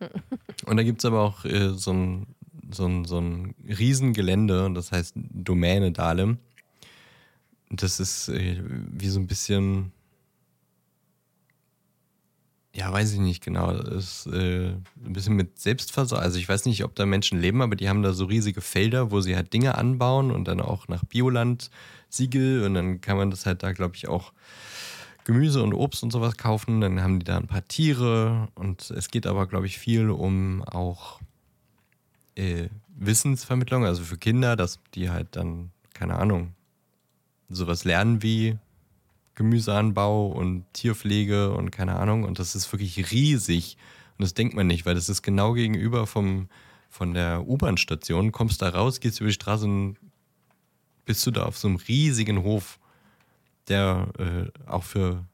Und da gibt es aber auch äh, so ein, so, ein, so ein Riesengelände, das heißt Domäne Dahlem. Das ist äh, wie so ein bisschen, ja, weiß ich nicht genau, das ist äh, ein bisschen mit Selbstversorgung. Also ich weiß nicht, ob da Menschen leben, aber die haben da so riesige Felder, wo sie halt Dinge anbauen und dann auch nach Bioland Siegel und dann kann man das halt da, glaube ich, auch Gemüse und Obst und sowas kaufen. Dann haben die da ein paar Tiere und es geht aber, glaube ich, viel um auch äh, Wissensvermittlung, also für Kinder, dass die halt dann, keine Ahnung, sowas lernen wie Gemüseanbau und Tierpflege und keine Ahnung. Und das ist wirklich riesig. Und das denkt man nicht, weil das ist genau gegenüber vom, von der U-Bahn-Station. Kommst da raus, gehst über die Straße und bist du da auf so einem riesigen Hof, der äh, auch für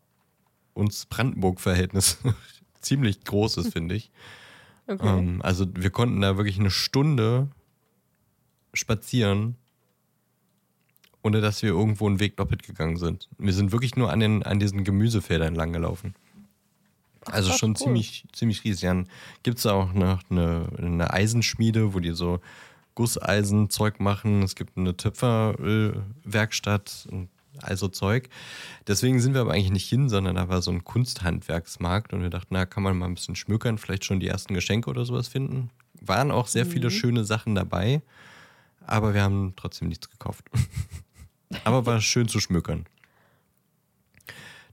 uns Brandenburg-Verhältnis ziemlich groß ist, finde ich. Okay. Ähm, also wir konnten da wirklich eine Stunde spazieren, ohne dass wir irgendwo einen Weg doppelt gegangen sind. Wir sind wirklich nur an, den, an diesen Gemüsefeldern lang gelaufen. Also krass, schon cool. ziemlich, ziemlich riesig. Dann gibt es auch noch eine, eine Eisenschmiede, wo die so Gusseisenzeug machen. Es gibt eine Töpferwerkstatt und also Zeug. Deswegen sind wir aber eigentlich nicht hin, sondern da war so ein Kunsthandwerksmarkt und wir dachten, na, kann man mal ein bisschen schmückern, vielleicht schon die ersten Geschenke oder sowas finden. Waren auch sehr viele schöne Sachen dabei, aber wir haben trotzdem nichts gekauft. Aber war schön zu schmückern.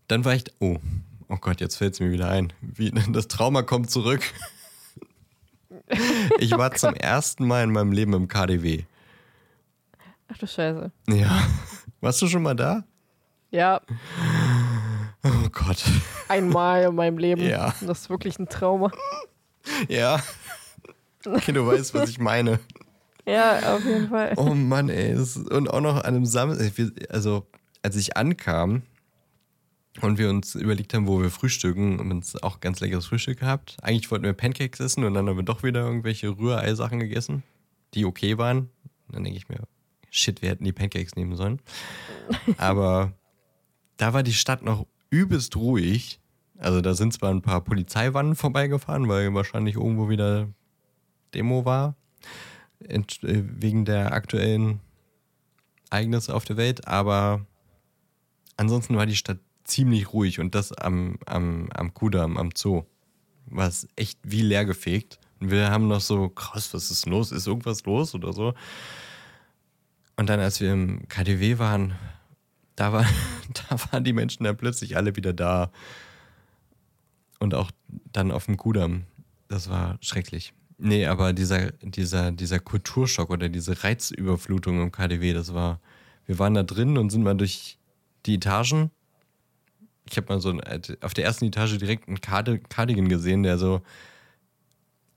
Dann war ich. Oh, oh Gott, jetzt fällt es mir wieder ein. Wie, das Trauma kommt zurück. Ich war zum ersten Mal in meinem Leben im KDW. Ach du Scheiße. Ja. Warst du schon mal da? Ja, Oh Gott. einmal in meinem Leben. Ja. Das ist wirklich ein Trauma. Ja. Okay, du weißt, was ich meine. Ja, auf jeden Fall. Oh Mann, ey. Und auch noch an einem Samstag. Also, als ich ankam und wir uns überlegt haben, wo wir frühstücken und uns auch ganz leckeres Frühstück gehabt. Eigentlich wollten wir Pancakes essen und dann haben wir doch wieder irgendwelche Rührei-Sachen gegessen, die okay waren. Dann denke ich mir, shit, wir hätten die Pancakes nehmen sollen. Aber da war die Stadt noch übelst ruhig. Also da sind zwar ein paar Polizeiwannen vorbeigefahren, weil wahrscheinlich irgendwo wieder Demo war. Äh, wegen der aktuellen Ereignisse auf der Welt, aber ansonsten war die Stadt ziemlich ruhig und das am, am, am Kudamm, am Zoo. War es echt wie leer gefegt. Und wir haben noch so, krass, was ist los? Ist irgendwas los oder so? Und dann, als wir im KDW waren, da, war, da waren die Menschen dann plötzlich alle wieder da. Und auch dann auf dem Kudamm. Das war schrecklich. Nee, aber dieser, dieser, dieser Kulturschock oder diese Reizüberflutung im KDW, das war. Wir waren da drin und sind mal durch die Etagen. Ich habe mal so ein, auf der ersten Etage direkt einen Card Cardigan gesehen, der so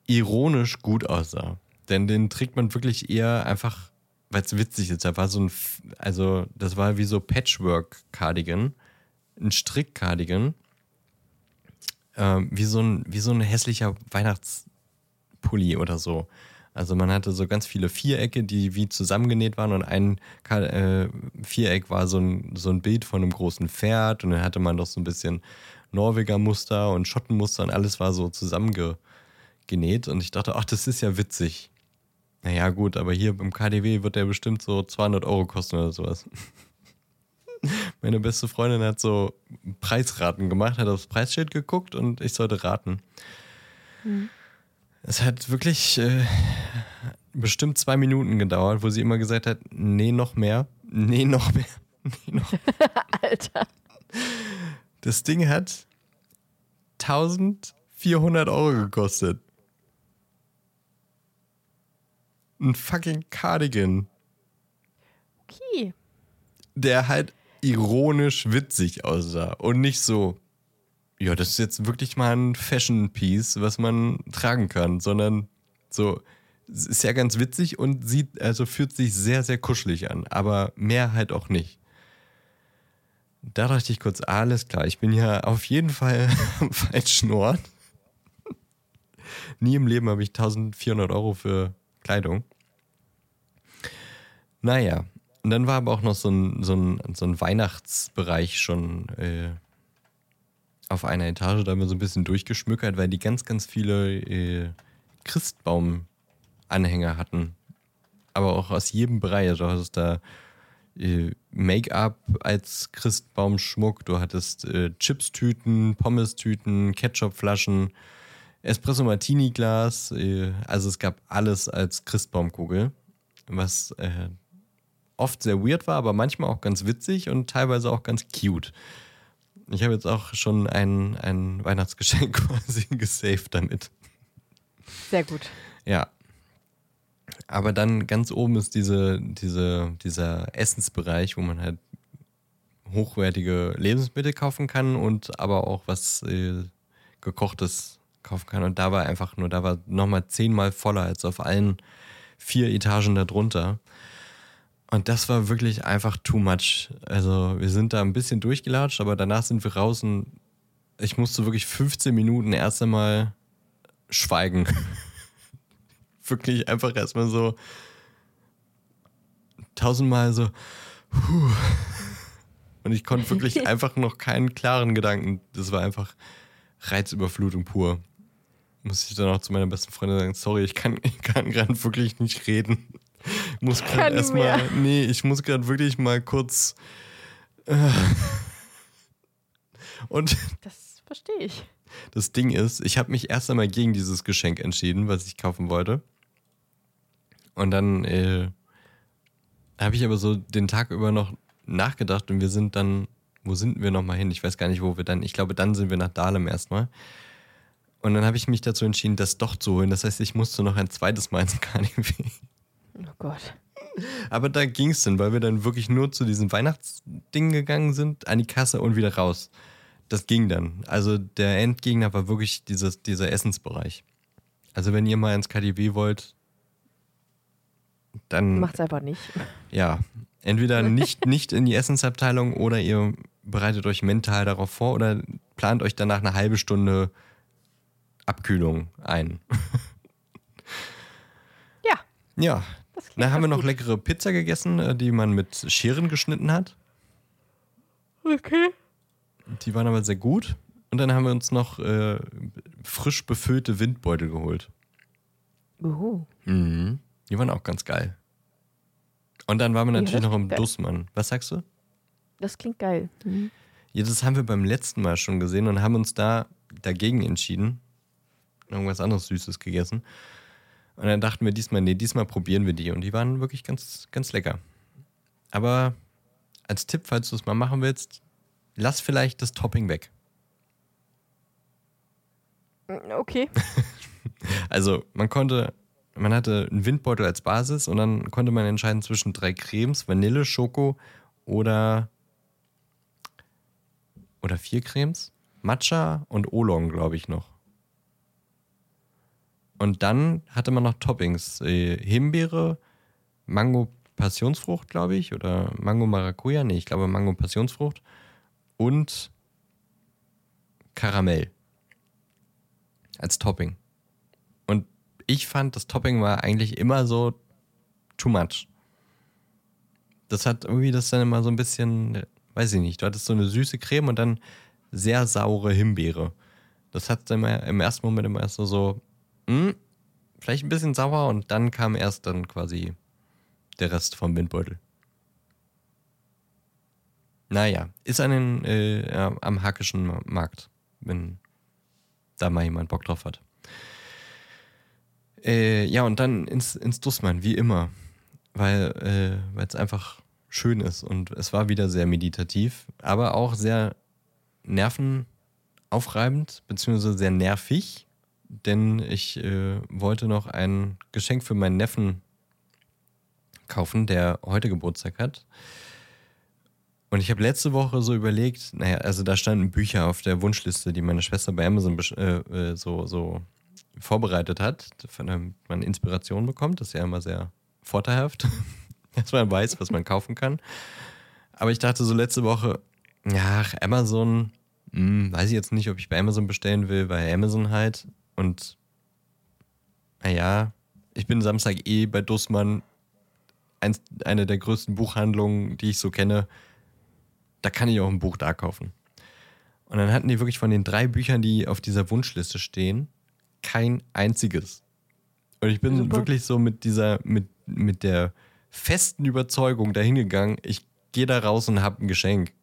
ironisch gut aussah. Denn den trägt man wirklich eher einfach, weil es witzig ist. Da war so ein, also das war wie so Patchwork-Cardigan, ein Strick-Cardigan, ähm, wie, so ein, wie so ein hässlicher Weihnachtspulli oder so. Also man hatte so ganz viele Vierecke, die wie zusammengenäht waren und ein äh, Viereck war so ein, so ein Bild von einem großen Pferd und dann hatte man noch so ein bisschen Norweger Muster und Schottenmuster und alles war so zusammengenäht und ich dachte, ach, das ist ja witzig. Naja gut, aber hier beim KDW wird der bestimmt so 200 Euro kosten oder sowas. Meine beste Freundin hat so Preisraten gemacht, hat aufs Preisschild geguckt und ich sollte raten. Es hat wirklich äh, bestimmt zwei Minuten gedauert, wo sie immer gesagt hat, nee, noch mehr, nee, noch mehr, nee, noch Alter. Das Ding hat 1400 Euro gekostet. Ein fucking Cardigan, Okay. der halt ironisch witzig aussah und nicht so, ja, das ist jetzt wirklich mal ein Fashion Piece, was man tragen kann, sondern so, ist ja ganz witzig und sieht, also fühlt sich sehr, sehr kuschelig an, aber mehr halt auch nicht. Da dachte ich kurz, alles klar, ich bin ja auf jeden Fall am falschen Ort. Nie im Leben habe ich 1400 Euro für Kleidung. Naja, und dann war aber auch noch so ein, so ein, so ein Weihnachtsbereich schon äh, auf einer Etage, da wir so ein bisschen durchgeschmückert, weil die ganz, ganz viele äh, Christbaum-Anhänger hatten. Aber auch aus jedem Bereich. Also du hattest da äh, Make-up als Christbaumschmuck, du hattest äh, Chips-Tüten, Pommes-Tüten, Ketchup-Flaschen, Espresso-Martini-Glas. Äh, also es gab alles als Christbaumkugel, was äh, oft sehr weird war, aber manchmal auch ganz witzig und teilweise auch ganz cute. Ich habe jetzt auch schon ein, ein Weihnachtsgeschenk quasi gesaved damit. Sehr gut. Ja. Aber dann ganz oben ist diese, diese, dieser Essensbereich, wo man halt hochwertige Lebensmittel kaufen kann und aber auch was äh, gekochtes kaufen kann. Und da war einfach nur, da war nochmal zehnmal voller als auf allen vier Etagen darunter. Und das war wirklich einfach too much. Also wir sind da ein bisschen durchgelatscht, aber danach sind wir raus und ich musste wirklich 15 Minuten erst einmal schweigen. wirklich einfach erstmal so tausendmal so. Puh. Und ich konnte wirklich einfach noch keinen klaren Gedanken. Das war einfach Reizüberflutung pur. Muss ich dann auch zu meiner besten Freundin sagen, sorry, ich kann, ich kann gerade wirklich nicht reden. Ich muss gerade erstmal, nee, ich muss gerade wirklich mal kurz. Äh. Und Das verstehe ich. das Ding ist, ich habe mich erst einmal gegen dieses Geschenk entschieden, was ich kaufen wollte. Und dann äh, habe ich aber so den Tag über noch nachgedacht und wir sind dann, wo sind wir nochmal hin? Ich weiß gar nicht, wo wir dann, ich glaube, dann sind wir nach Dahlem erstmal. Und dann habe ich mich dazu entschieden, das doch zu holen. Das heißt, ich musste noch ein zweites Mal ins KDW. Oh Gott. Aber da ging es dann, weil wir dann wirklich nur zu diesem Weihnachtsding gegangen sind, an die Kasse und wieder raus. Das ging dann. Also der Endgegner war wirklich dieses, dieser Essensbereich. Also wenn ihr mal ins KDW wollt, dann. Macht's einfach nicht. Ja. Entweder nicht, nicht in die Essensabteilung oder ihr bereitet euch mental darauf vor oder plant euch danach eine halbe Stunde Abkühlung ein. Ja. Ja. Dann haben wir noch gut. leckere Pizza gegessen, äh, die man mit Scheren geschnitten hat. Okay. Die waren aber sehr gut. Und dann haben wir uns noch äh, frisch befüllte Windbeutel geholt. Uhu. Mhm. Die waren auch ganz geil. Und dann waren wir Ja, natürlich das noch im geil. Dussmann. Was sagst du? Das klingt geil. Mhm. Ja, das haben wir beim letzten Mal schon gesehen und haben uns da dagegen entschieden. Irgendwas anderes Süßes gegessen. Und dann dachten wir diesmal, nee, diesmal probieren wir die. Und die waren wirklich ganz, ganz lecker. Aber als Tipp, falls du es mal machen willst, lass vielleicht das Topping weg. Okay. Also man konnte, man hatte einen Windbeutel als Basis und dann konnte man entscheiden zwischen drei Cremes, Vanille, Schoko oder oder vier Cremes, Matcha und Oolong, glaube ich noch. Und dann hatte man noch Toppings, äh, Himbeere, Mango Passionsfrucht, glaube ich, oder Mango Maracuja, nee, ich glaube Mango Passionsfrucht und Karamell als Topping. Und ich fand, das Topping war eigentlich immer so too much. Das hat irgendwie das dann immer so ein bisschen, weiß ich nicht, du hattest so eine süße Creme und dann sehr saure Himbeere. Das hat dann im ersten Moment immer erst so hm, vielleicht ein bisschen sauer und dann kam erst dann quasi der Rest vom Windbeutel. Naja, ist an den, äh, am Hackischen Markt, wenn da mal jemand Bock drauf hat. Äh, ja, und dann ins, ins Dussmann, wie immer. Weil äh, weil es einfach schön ist. Und es war wieder sehr meditativ, aber auch sehr nervenaufreibend, beziehungsweise sehr nervig. Denn ich äh, wollte noch ein Geschenk für meinen Neffen kaufen, der heute Geburtstag hat. Und ich habe letzte Woche so überlegt, naja, also da standen Bücher auf der Wunschliste, die meine Schwester bei Amazon äh, äh, so, so vorbereitet hat, von dem man Inspiration bekommt. Das ist ja immer sehr vorteilhaft, dass man weiß, was man kaufen kann. Aber ich dachte so letzte Woche, ach, Amazon, hm, weiß ich jetzt nicht, ob ich bei Amazon bestellen will, weil Amazon halt. Und naja, ich bin Samstag eh bei Dussmann, eins, eine der größten Buchhandlungen, die ich so kenne. Da kann ich auch ein Buch da kaufen. Und dann hatten die wirklich von den drei Büchern, die auf dieser Wunschliste stehen, kein einziges. Und ich bin Super. wirklich so mit dieser, mit, mit der festen Überzeugung dahingegangen, ich gehe da raus und habe ein Geschenk.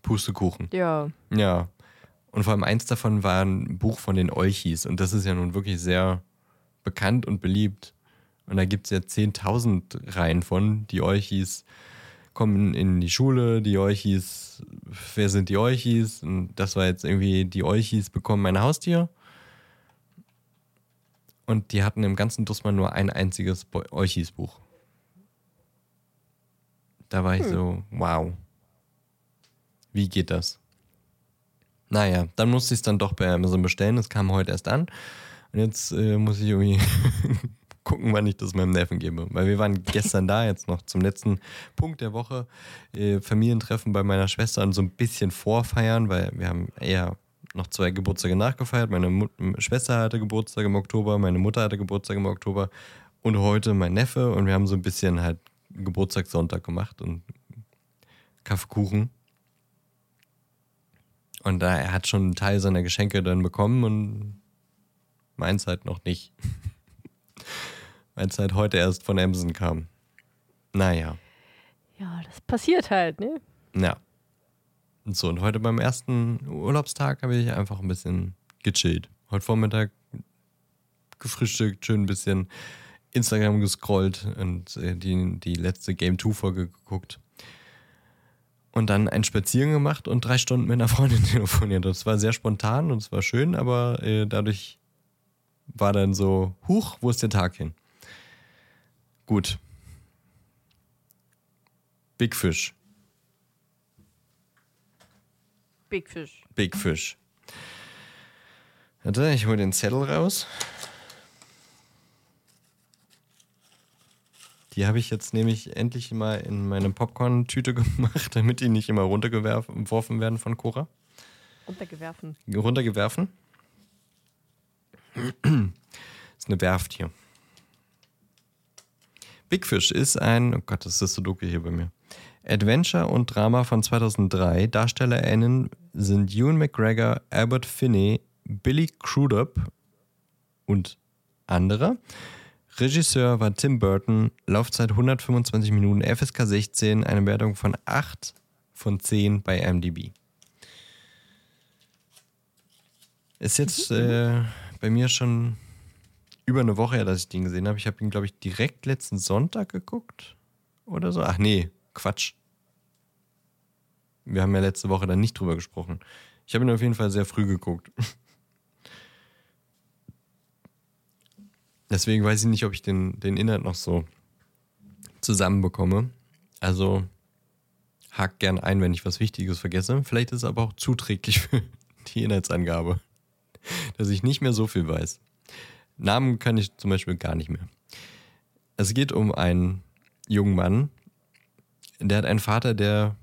Pustekuchen. Ja. Ja. Und vor allem eins davon war ein Buch von den Olchis. Und das ist ja nun wirklich sehr bekannt und beliebt. Und da gibt es ja 10.000 Reihen von. Die Olchis kommen in die Schule, die Olchis, wer sind die Olchis? Und das war jetzt irgendwie, die Olchis bekommen ein Haustier. Und die hatten im ganzen Dussmann nur ein einziges Olchis-Buch. Da war ich so, wow. Wie geht das? Naja, dann musste ich es dann doch bei Amazon bestellen. Es kam heute erst an. Und jetzt äh, muss ich irgendwie gucken, wann ich das meinem Neffen gebe. Weil wir waren gestern da, jetzt noch zum letzten Punkt der Woche. Äh, Familientreffen bei meiner Schwester und so ein bisschen vorfeiern, weil wir haben eher noch zwei Geburtstage nachgefeiert. Meine Mut Schwester hatte Geburtstag im Oktober, meine Mutter hatte Geburtstag im Oktober und heute mein Neffe. Und wir haben so ein bisschen halt Geburtstagssonntag gemacht und Kaffeekuchen. Und da er hat schon einen Teil seiner Geschenke dann bekommen und meins halt noch nicht. meins halt heute erst von Amazon kam. Naja, Ja, das passiert halt, ne? ja. Und so, und heute beim ersten Urlaubstag habe ich einfach ein bisschen gechillt. Heute Vormittag gefrühstückt, schön ein bisschen Instagram gescrollt und äh, die, die letzte Game 2 Folge geguckt. Und dann einen Spaziergang gemacht und drei Stunden mit einer Freundin telefoniert. Das war sehr spontan und es war schön, aber äh, dadurch war dann so, huch, wo ist der Tag hin? Gut. Big Fish. Big Fish. Big Fish. Warte, ich hole den Zettel raus. Die habe ich jetzt nämlich endlich mal in meine Popcorn-Tüte gemacht, damit die nicht immer runtergeworfen werden von Cora. Runtergewerfen. Runtergewerfen. ist eine Werft hier. Big Fish ist ein, oh Gott, das ist so dunkel hier bei mir. Adventure und Drama von 2003. DarstellerInnen sind Ewan McGregor, Albert Finney, Billy Crudup und andere. Regisseur war Tim Burton, Laufzeit 125 Minuten, FSK 16, eine Wertung von 8 von 10 bei MDB. Ist jetzt äh, bei mir schon über eine Woche her, dass ich den gesehen habe. Ich habe ihn, glaube ich, direkt letzten Sonntag geguckt oder so. Ach nee, Quatsch. Wir haben ja letzte Woche dann nicht drüber gesprochen. Ich habe ihn auf jeden Fall sehr früh geguckt. Deswegen weiß ich nicht, ob ich den, den Inhalt noch so zusammenbekomme. Also hakt gern ein, wenn ich was Wichtiges vergesse. Vielleicht ist es aber auch zuträglich für die Inhaltsangabe, dass ich nicht mehr so viel weiß. Namen kann ich zum Beispiel gar nicht mehr. Es geht um einen jungen Mann, der hat einen Vater, der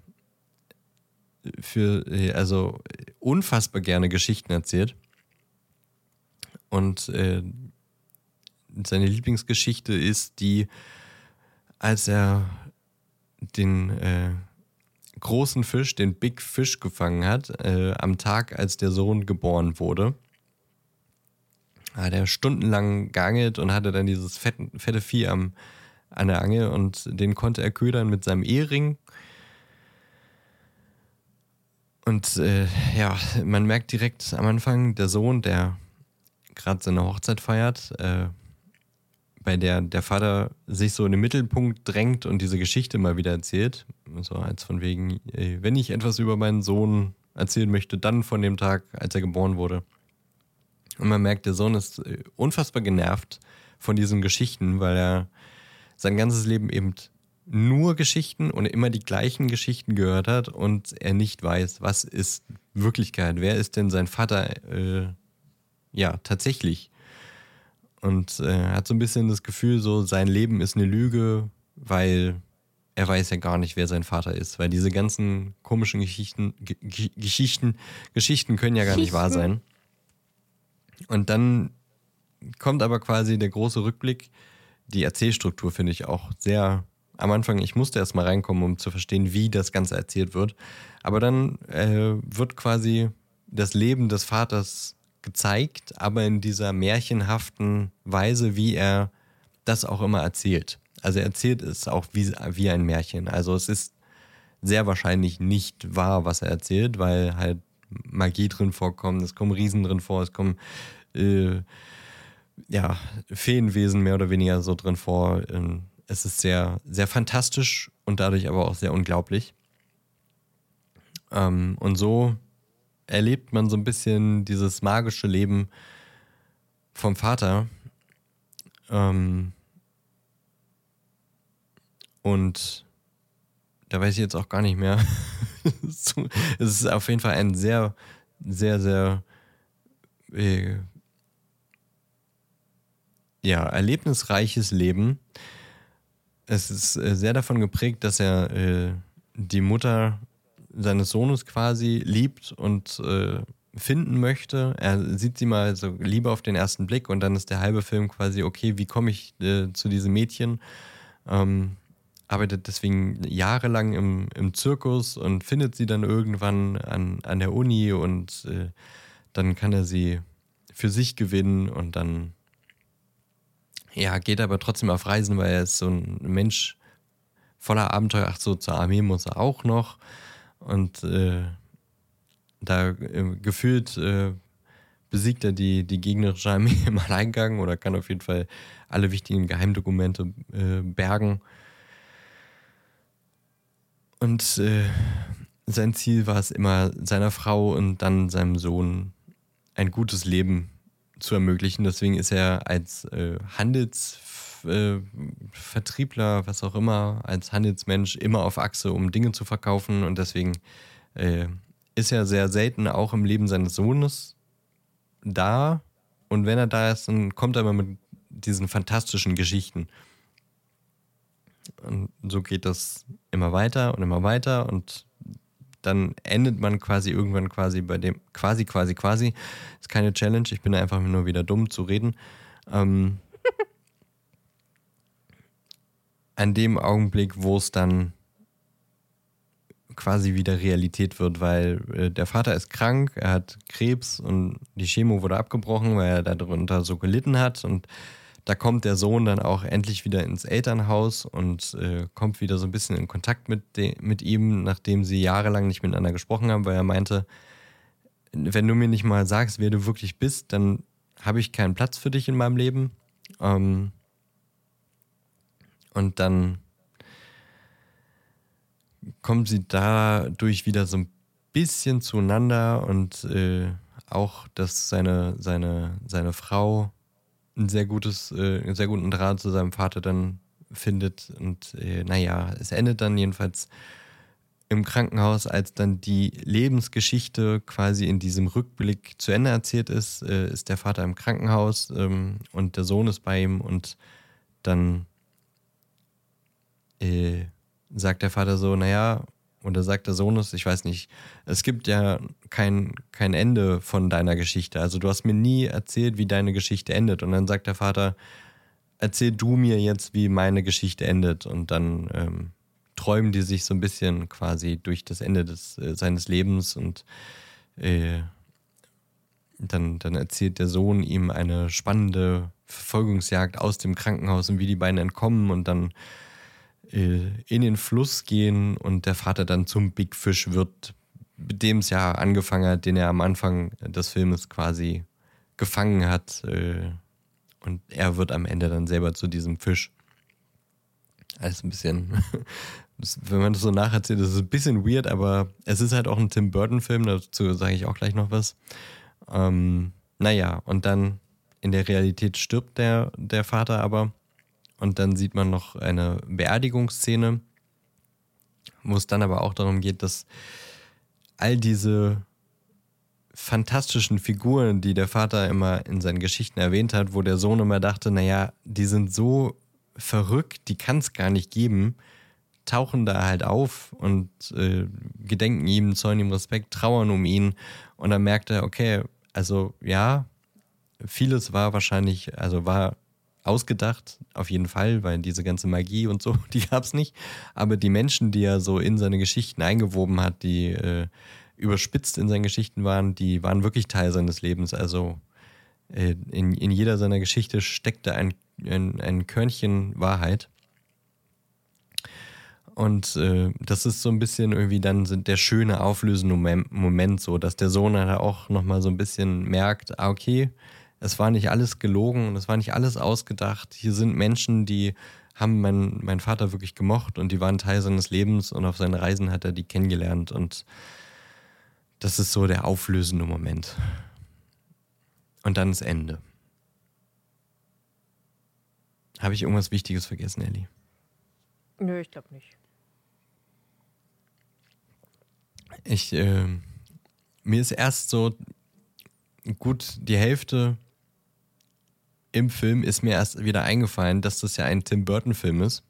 für, also unfassbar gerne Geschichten erzählt. Und äh, seine Lieblingsgeschichte ist die, als er den äh, großen Fisch, den Big Fish gefangen hat, äh, am Tag, als der Sohn geboren wurde. Hat er stundenlang geangelt und hatte dann dieses fette, fette Vieh am, an der Angel und den konnte er ködern mit seinem Ehering. Und äh, ja, man merkt direkt am Anfang, der Sohn, der gerade seine Hochzeit feiert, äh, bei der der Vater sich so in den Mittelpunkt drängt und diese Geschichte mal wieder erzählt. So als von wegen, wenn ich etwas über meinen Sohn erzählen möchte, dann von dem Tag, als er geboren wurde. Und man merkt, der Sohn ist äh, unfassbar genervt von diesen Geschichten, weil er sein ganzes Leben eben nur Geschichten und immer die gleichen Geschichten gehört hat und er nicht weiß, was ist Wirklichkeit, wer ist denn sein Vater äh, ja tatsächlich. Und äh, hat so ein bisschen das Gefühl, so sein Leben ist eine Lüge, weil er weiß ja gar nicht, wer sein Vater ist, weil diese ganzen komischen Geschichten, G Geschichten, Geschichten können ja gar nicht wahr sein. Und dann kommt aber quasi der große Rückblick. Die Erzählstruktur finde ich auch sehr am Anfang, ich musste erst mal reinkommen, um zu verstehen, wie das Ganze erzählt wird. Aber dann äh, wird quasi das Leben des Vaters gezeigt, aber in dieser märchenhaften Weise, wie er das auch immer erzählt. Also er erzählt es auch wie, wie ein Märchen. Also es ist sehr wahrscheinlich nicht wahr, was er erzählt, weil halt Magie drin vorkommt, es kommen Riesen drin vor, es kommen äh, ja, Feenwesen mehr oder weniger so drin vor. Ähm, es ist sehr, sehr fantastisch und dadurch aber auch sehr unglaublich. Ähm, und so erlebt man so ein bisschen dieses magische Leben vom Vater. Ähm und da weiß ich jetzt auch gar nicht mehr. es ist auf jeden Fall ein sehr, sehr, sehr äh, ja, erlebnisreiches Leben. Es ist äh, sehr davon geprägt, dass er äh, die Mutter seines Sohnes quasi liebt und äh, finden möchte. Er sieht sie mal so lieber auf den ersten Blick und dann ist der halbe Film quasi, okay, wie komme ich äh, zu diesem Mädchen? Ähm, arbeitet deswegen jahrelang im, im Zirkus und findet sie dann irgendwann an, an der Uni und äh, dann kann er sie für sich gewinnen und dann ja, geht aber trotzdem auf Reisen, weil er ist so ein Mensch voller Abenteuer. Ach so, zur Armee muss er auch noch. Und äh, da äh, gefühlt äh, besiegt er die, die gegnerische Armee im Alleingang oder kann auf jeden Fall alle wichtigen Geheimdokumente äh, bergen. Und äh, sein Ziel war es immer, seiner Frau und dann seinem Sohn ein gutes Leben zu ermöglichen. Deswegen ist er als äh, Handelsvertriebler, äh, was auch immer, als Handelsmensch immer auf Achse, um Dinge zu verkaufen. Und deswegen äh, ist er sehr selten auch im Leben seines Sohnes da. Und wenn er da ist, dann kommt er immer mit diesen fantastischen Geschichten. Und so geht das immer weiter und immer weiter und dann endet man quasi irgendwann quasi bei dem, quasi, quasi, quasi, ist keine Challenge, ich bin einfach nur wieder dumm zu reden. Ähm, an dem Augenblick, wo es dann quasi wieder Realität wird, weil äh, der Vater ist krank, er hat Krebs und die Chemo wurde abgebrochen, weil er darunter so gelitten hat und da kommt der Sohn dann auch endlich wieder ins Elternhaus und äh, kommt wieder so ein bisschen in Kontakt mit, mit ihm, nachdem sie jahrelang nicht miteinander gesprochen haben, weil er meinte, wenn du mir nicht mal sagst, wer du wirklich bist, dann habe ich keinen Platz für dich in meinem Leben. Ähm, und dann kommen sie dadurch wieder so ein bisschen zueinander und äh, auch, dass seine, seine, seine Frau ein sehr gutes, äh, einen sehr guten Draht zu seinem Vater dann findet. Und äh, naja, es endet dann jedenfalls im Krankenhaus, als dann die Lebensgeschichte quasi in diesem Rückblick zu Ende erzählt ist, äh, ist der Vater im Krankenhaus ähm, und der Sohn ist bei ihm und dann äh, sagt der Vater so, naja, oder sagt der Sohn es, ich weiß nicht, es gibt ja kein, kein Ende von deiner Geschichte. Also du hast mir nie erzählt, wie deine Geschichte endet. Und dann sagt der Vater, erzähl du mir jetzt, wie meine Geschichte endet. Und dann ähm, träumen die sich so ein bisschen quasi durch das Ende des, äh, seines Lebens und äh, dann, dann erzählt der Sohn ihm eine spannende Verfolgungsjagd aus dem Krankenhaus und wie die beiden entkommen und dann in den Fluss gehen und der Vater dann zum Big Fish wird, mit dem es ja angefangen hat, den er am Anfang des Filmes quasi gefangen hat. Äh, und er wird am Ende dann selber zu diesem Fisch. Alles ein bisschen, wenn man das so nacherzählt, ist ein bisschen weird, aber es ist halt auch ein Tim Burton-Film, dazu sage ich auch gleich noch was. Ähm, naja, und dann in der Realität stirbt der, der Vater aber und dann sieht man noch eine Beerdigungsszene, wo es dann aber auch darum geht, dass all diese fantastischen Figuren, die der Vater immer in seinen Geschichten erwähnt hat, wo der Sohn immer dachte, naja, die sind so verrückt, die kann es gar nicht geben, tauchen da halt auf und äh, gedenken ihm, zollen ihm Respekt, trauern um ihn. Und dann merkt er, okay, also ja, vieles war wahrscheinlich, also war ausgedacht, auf jeden Fall, weil diese ganze Magie und so, die gab es nicht. Aber die Menschen, die er so in seine Geschichten eingewoben hat, die äh, überspitzt in seinen Geschichten waren, die waren wirklich Teil seines Lebens. Also äh, in, in jeder seiner Geschichte steckte ein, ein, ein Körnchen Wahrheit. Und äh, das ist so ein bisschen irgendwie dann der schöne auflösende Moment, Moment, so, dass der Sohn dann auch nochmal so ein bisschen merkt, ah, okay, es war nicht alles gelogen und es war nicht alles ausgedacht. Hier sind Menschen, die haben meinen mein Vater wirklich gemocht und die waren Teil seines Lebens und auf seinen Reisen hat er die kennengelernt und das ist so der auflösende Moment. Und dann das Ende. Habe ich irgendwas Wichtiges vergessen, Ellie? Nö, ich glaube nicht. Ich, äh, mir ist erst so gut die Hälfte im Film ist mir erst wieder eingefallen, dass das ja ein Tim Burton-Film ist.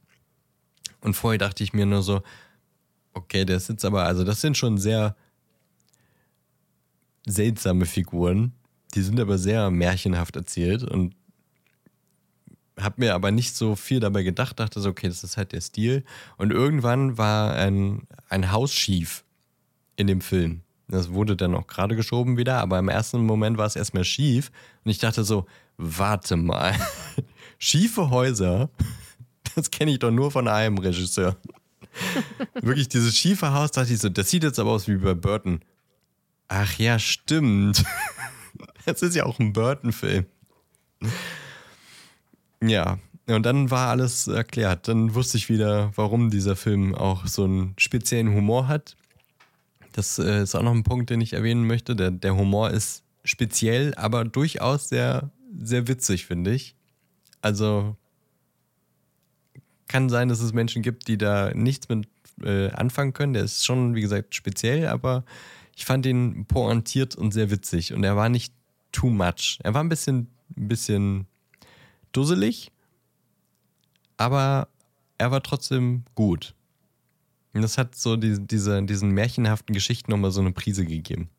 Und vorher dachte ich mir nur so, okay, der sitzt aber, also das sind schon sehr seltsame Figuren. Die sind aber sehr märchenhaft erzählt und habe mir aber nicht so viel dabei gedacht, dachte so, okay, das ist halt der Stil. Und irgendwann war ein, ein Haus schief in dem Film. Das wurde dann auch gerade geschoben wieder, aber im ersten Moment war es erstmal schief. Und ich dachte so, warte mal, schiefe Häuser, das kenne ich doch nur von einem Regisseur. Wirklich, dieses schiefe Haus, dachte ich so, das sieht jetzt aber aus wie bei Burton. Ach ja, stimmt. Das ist ja auch ein Burton-Film. Ja, und dann war alles erklärt. Dann wusste ich wieder, warum dieser Film auch so einen speziellen Humor hat. Das äh, ist auch noch ein Punkt, den ich erwähnen möchte. Der, der Humor ist speziell, aber durchaus sehr, sehr witzig, finde ich. Also kann sein, dass es Menschen gibt, die da nichts mit äh, anfangen können. Der ist schon, wie gesagt, speziell, aber ich fand ihn pointiert und sehr witzig. Und er war nicht too much. Er war ein bisschen, ein bisschen dusselig, aber er war trotzdem gut. Und das hat so die, diese, diesen märchenhaften Geschichten nochmal so eine Prise gegeben.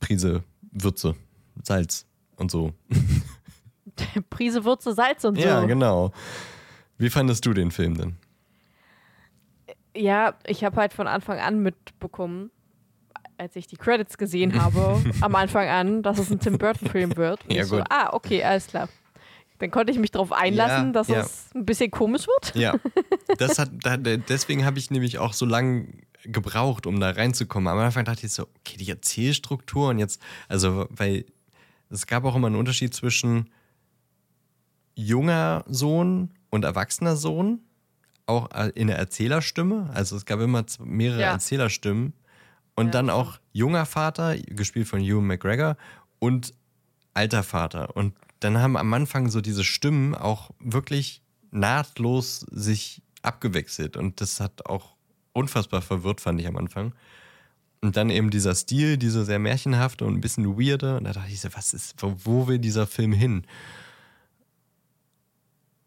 Prise Würze, Salz und so. Prise Würze, Salz und so. Ja, genau. Wie fandest du den Film denn? Ja, ich habe halt von Anfang an mitbekommen, als ich die Credits gesehen habe, am Anfang an, dass es ein Tim Burton-Film wird. Und Ja, ich so, gut. ah, okay, alles klar. Dann konnte ich mich darauf einlassen, Ja, dass ja. es ein bisschen komisch wird. Ja, das hat, deswegen habe ich nämlich auch so lange gebraucht, um da reinzukommen. Am Anfang dachte ich so, okay, die Erzählstruktur und jetzt, also, weil es gab auch immer einen Unterschied zwischen junger Sohn und erwachsener Sohn, auch in der Erzählerstimme. Also es gab immer mehrere Ja. Erzählerstimmen. Und Ja, dann auch junger Vater, gespielt von Ewan McGregor, und alter Vater. Und dann haben am Anfang so diese Stimmen auch wirklich nahtlos sich abgewechselt. Und das hat auch unfassbar verwirrt, fand ich am Anfang. Und dann eben dieser Stil, dieser sehr märchenhafte und ein bisschen weirde. Und da dachte ich so, was ist, wo, wo will dieser Film hin?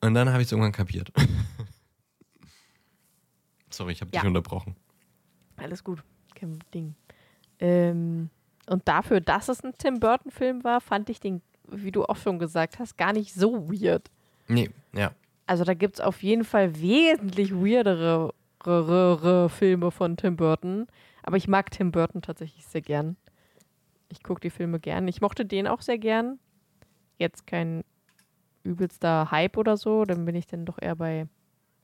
Und dann habe ich es irgendwann kapiert. Sorry, ich habe dich Ja. unterbrochen. Alles gut, kein Ding. Ähm, und dafür, dass es ein Tim Burton-Film war, fand ich den, wie du auch schon gesagt hast, gar nicht so weird. Nee, ja. Also da gibt es auf jeden Fall wesentlich weirdere re- re- re- Filme von Tim Burton. Aber ich mag Tim Burton tatsächlich sehr gern. Ich gucke die Filme gern. Ich mochte den auch sehr gern. Jetzt kein übelster Hype oder so. Dann bin ich dann doch eher bei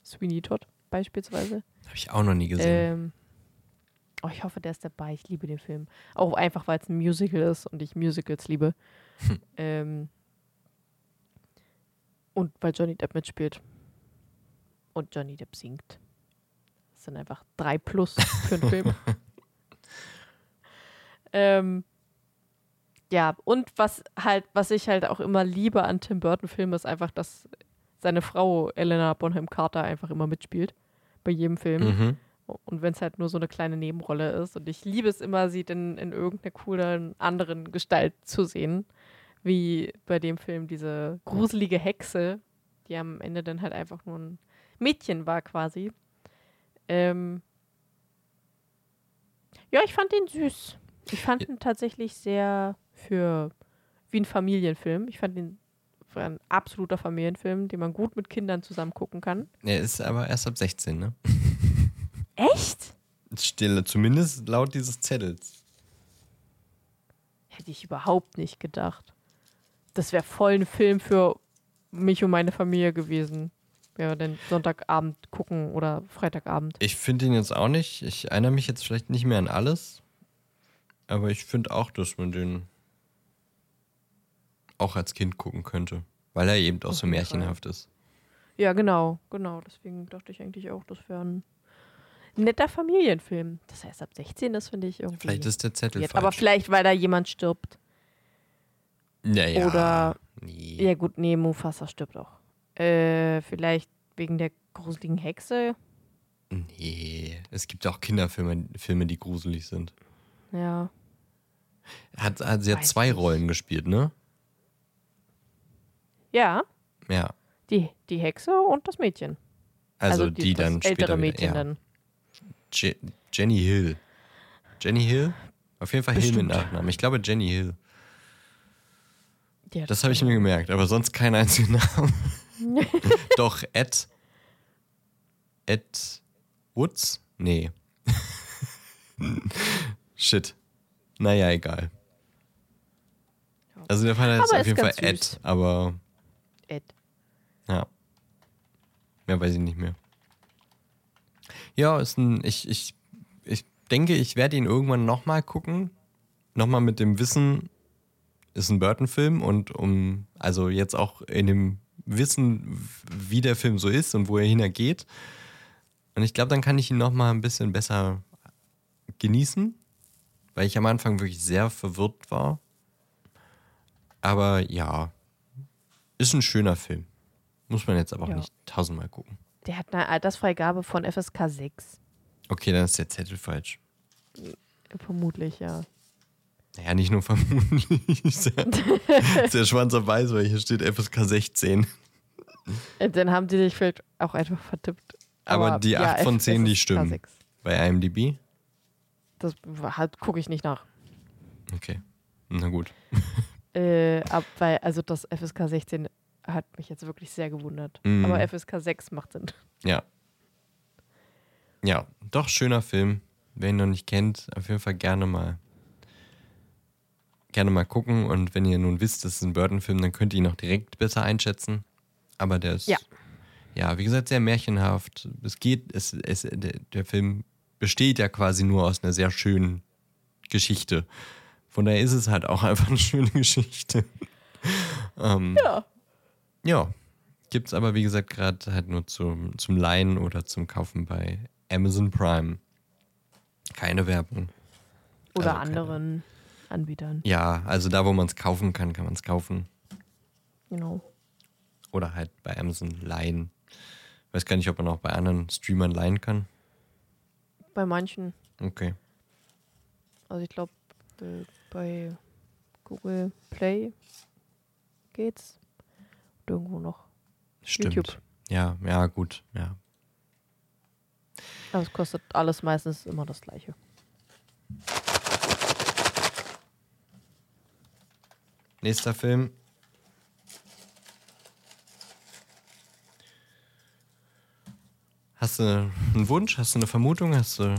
Sweeney Todd beispielsweise. Habe ich auch noch nie gesehen. Ähm, oh, ich hoffe, der ist dabei. Ich liebe den Film. Auch einfach, weil es ein Musical ist und ich Musicals liebe. ähm, und weil Johnny Depp mitspielt. Und Johnny Depp singt. Das sind einfach drei plus für einen Film. ähm, ja, und was halt, was ich halt auch immer liebe an Tim Burton-Filmen, ist einfach, dass seine Frau Elena Bonham Carter einfach immer mitspielt. Bei jedem Film. Mhm. Und wenn es halt nur so eine kleine Nebenrolle ist. Und ich liebe es immer, sie in, in irgendeiner coolen anderen Gestalt zu sehen. Wie bei dem Film diese gruselige Hexe, die am Ende dann halt einfach nur ein Mädchen war quasi. Ähm ja, ich fand den süß. Ich fand ihn tatsächlich sehr für wie ein Familienfilm. Ich fand ihn für ein absoluter Familienfilm, den man gut mit Kindern zusammen gucken kann. Er ist aber erst ab 16, ne? Echt? Stille, zumindest laut dieses Zettels. Hätte ich überhaupt nicht gedacht. Das wäre voll ein Film für mich und meine Familie gewesen. Ja, denn Sonntagabend gucken oder Freitagabend. Ich finde ihn jetzt auch nicht. Ich erinnere mich jetzt vielleicht nicht mehr an alles. Aber ich finde auch, dass man den auch als Kind gucken könnte. Weil er eben auch so märchenhaft ist. Ja, genau, genau. Deswegen dachte ich eigentlich auch, das wäre ein netter Familienfilm. Das heißt, ab 16, das finde ich irgendwie. Vielleicht ist der Zettel weird. falsch. Aber vielleicht, weil da jemand stirbt. Naja, oder- Nee. Ja, gut, nee, Mufasa stirbt auch. Äh, vielleicht wegen der gruseligen Hexe. Nee. Es gibt auch Kinderfilme, Filme, die gruselig sind. Ja. Hat, hat, sie hat Weiß zwei nicht. Rollen gespielt, ne? Ja, Ja. die, die Hexe und das Mädchen. Also, die, das dann ältere später Mädchen wieder, ja. dann. Je Jenny Hill. Jenny Hill? Auf jeden Fall Hill mit Bestimmt. Nachnamen. Ich glaube Jenny Hill. Hat Das habe ich mir gemerkt, aber sonst keinen einzigen Namen. Doch, Ed. Ed Woods? Nee. Shit. Naja, egal. Also der Fall ist Aber auf jeden Fall ganz Ed, süß. aber Ed. ja. Mehr weiß ich nicht mehr. Ja, ist ein. Ich, ich, ich denke, ich werde ihn irgendwann nochmal gucken. Nochmal mit dem Wissen, ist ein Burton-Film und um, also jetzt auch in dem Wissen, wie der Film so ist und wo er hingeht. Und ich glaube, dann kann ich ihn nochmal ein bisschen besser genießen, weil ich am Anfang wirklich sehr verwirrt war. Aber ja, ist ein schöner Film. Muss man jetzt aber auch Ja. nicht tausendmal gucken. Der hat eine Altersfreigabe von FSK 6. Okay, dann ist der Zettel falsch. Vermutlich, ja. Naja, nicht nur vermutlich. ist der Schwanz auf weiß, weil hier steht FSK 16. Äh, Dann haben die sich vielleicht auch einfach vertippt. Aber die acht von zehn, die FSK stimmen. 6. Bei IMDb? Das halt, gucke ich nicht nach. Okay. Na gut. Äh, ab, weil, also das FSK 16 hat mich jetzt wirklich sehr gewundert. Mhm. Aber FSK 6 macht Sinn. Ja. Ja, doch schöner Film. Wer ihn noch nicht kennt, auf jeden Fall gerne mal gerne mal gucken. Und wenn ihr nun wisst, das ist ein Burton-Film, dann könnt ihr ihn auch direkt besser einschätzen. Aber der ist, Ja. ja, wie gesagt, sehr märchenhaft. Es geht, es, es, der, der Film besteht ja quasi nur aus einer sehr schönen Geschichte. Von daher ist es halt auch einfach eine schöne Geschichte. ähm, Ja. ja, gibt's aber wie gesagt gerade halt nur zum, zum Leihen oder zum Kaufen bei Amazon Prime. Keine Werbung. Oder Also keine- anderen Anbietern. Ja, also da, wo man es kaufen kann, kann man es kaufen. Genau. Oder halt bei Amazon leihen. Weiß gar nicht, ob man auch bei anderen Streamern leihen kann. Bei manchen. Okay. Also ich glaube, äh, bei Google Play geht's. Und irgendwo noch. Stimmt. YouTube. Ja, ja, gut. Ja. Aber es kostet alles meistens immer das gleiche. Nächster Film. Hast du einen Wunsch? Hast du eine Vermutung? Hast du.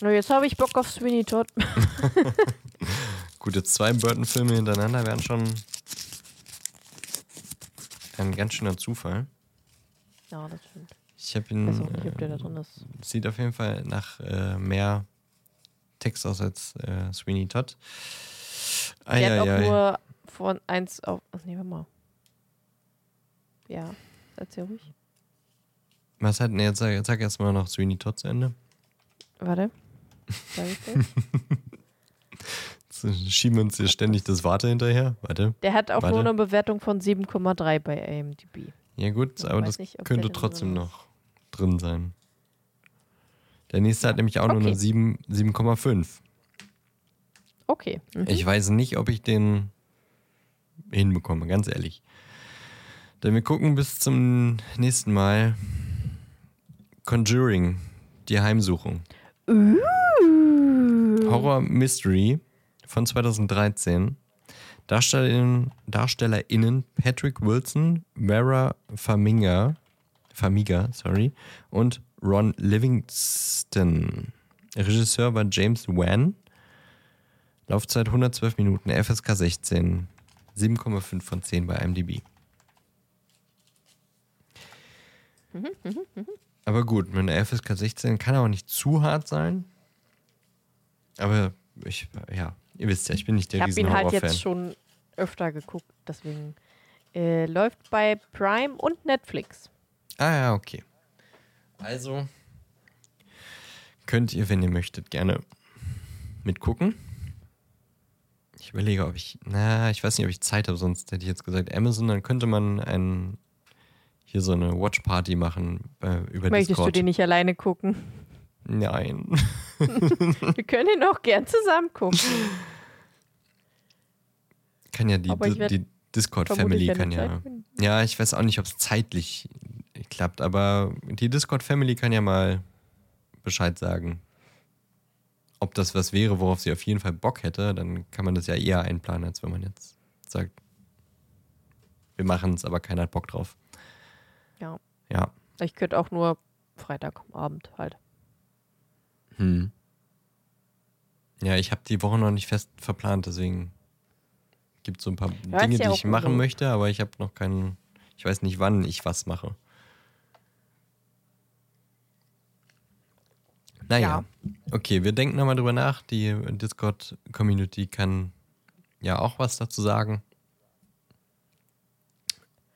Na, jetzt habe ich Bock auf Sweeney Todd. Gut, jetzt zwei Burton-Filme hintereinander wären schon ein ganz schöner Zufall. ja, das stimmt. Ich habe Ich ihn. weiß auch nicht, ob der da drin ist. Sieht auf jeden Fall nach äh, mehr Text aus als äh, Sweeney Todd. Der hat auch Eieiei. nur von 1 auf. Ach nee, warte mal. Ja, erzähl ruhig. Was hat denn jetzt? Sag, sag erst mal noch Sweeney Todd zu Ende. Warte. Sag ich das? Jetzt schieben wir uns hier ständig das Warte hinterher. Warte. Der hat auch Warte. nur eine Bewertung von 7,3 bei AMDB. Ja, gut, Ich aber das nicht, könnte trotzdem noch drin sein. Der nächste hat nämlich auch nur Okay. eine 7 7,5. Okay. Mhm. Ich weiß nicht, ob ich den hinbekomme, ganz ehrlich. Dann wir gucken bis zum nächsten Mal. Conjuring, die Heimsuchung. Uh. Horror Mystery von 2013. DarstellerInnen, DarstellerInnen Patrick Wilson, Vera Farmiga, Farmiga sorry, und Ron Livingston. Regisseur war James Wan. Laufzeit 112 Minuten, FSK 16. 7,5 von 10 bei IMDb. Aber gut, mit einer FSK 16 kann auch nicht zu hart sein. Aber ich, ja, ihr wisst ja, ich bin nicht der Ich habe ihn halt jetzt schon öfter geguckt, deswegen äh, läuft bei Prime und Netflix. Ah ja, okay. Also könnt ihr, wenn ihr möchtet, gerne mitgucken. Ich überlege, ob ich, na, ich weiß nicht, ob ich Zeit habe, sonst hätte ich jetzt gesagt Amazon, dann könnte man ein, hier so eine Watch Party machen äh, über Möchtest Discord. du den nicht alleine gucken? Nein. Wir können ihn auch gern zusammen gucken. Kann ja die, die Discord vermutlich Family keine kann ja. Ja, ich weiß auch nicht, ob es zeitlich klappt, aber die Discord Family kann ja mal Bescheid sagen. Ob das was wäre, worauf sie auf jeden Fall Bock hätte, dann kann man das ja eher einplanen, als wenn man jetzt sagt, wir machen es, aber keiner hat Bock drauf. Ja. Ja. Ich könnte auch nur Freitagabend halt. Hm. Ja, ich habe die Woche noch nicht fest verplant, deswegen gibt es so ein paar Ja, Dinge, ja die ich machen möchte, aber ich habe noch keinen, ich weiß nicht, wann ich was mache. Naja, okay, wir denken nochmal drüber nach. Die Discord-Community kann ja auch was dazu sagen.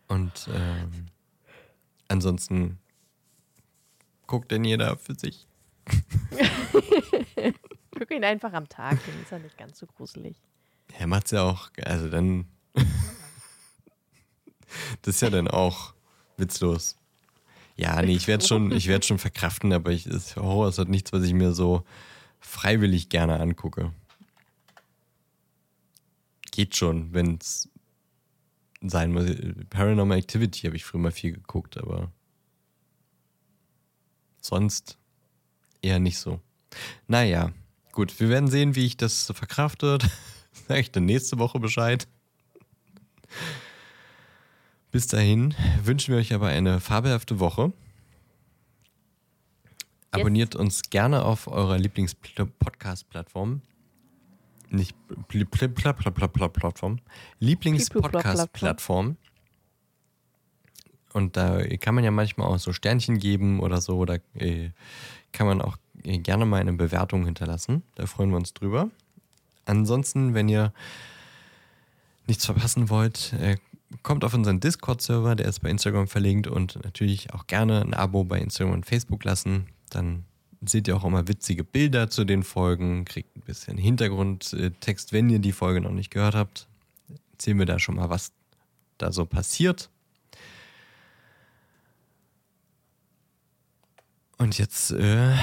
Und ähm, ansonsten guckt denn jeder für sich. Guck ihn einfach am Tag, dann ist er nicht ganz so gruselig. Er macht's ja auch, also dann. das ist ja dann auch witzlos. Ja, nee, ich werde schon, ich schon verkraften, aber ich, ist, Horror ist halt nichts, was ich mir so freiwillig gerne angucke. Geht schon, wenn es sein muss. Paranormal Activity habe ich früher mal viel geguckt, aber sonst eher nicht so. Naja, gut, wir werden sehen, wie ich das verkrafte. Sage ich dann nächste Woche Bescheid. Bis dahin wünschen wir euch aber eine fabelhafte Woche. Abonniert uns gerne auf eurer Lieblings-Podcast-Plattform. Nicht Plattform. Lieblings-Podcast-Plattform. Und da kann man ja manchmal auch so Sternchen geben oder so. Da kann man auch gerne mal eine Bewertung hinterlassen. Da freuen wir uns drüber. Ansonsten, wenn ihr nichts verpassen wollt, kommt auf unseren Discord-Server, der ist bei Instagram verlinkt und natürlich auch gerne ein Abo bei Instagram und Facebook lassen. Dann seht ihr auch immer witzige Bilder zu den Folgen, kriegt ein bisschen Hintergrundtext, wenn ihr die Folge noch nicht gehört habt. Erzählen wir da schon mal, was da so passiert. Und jetzt äh,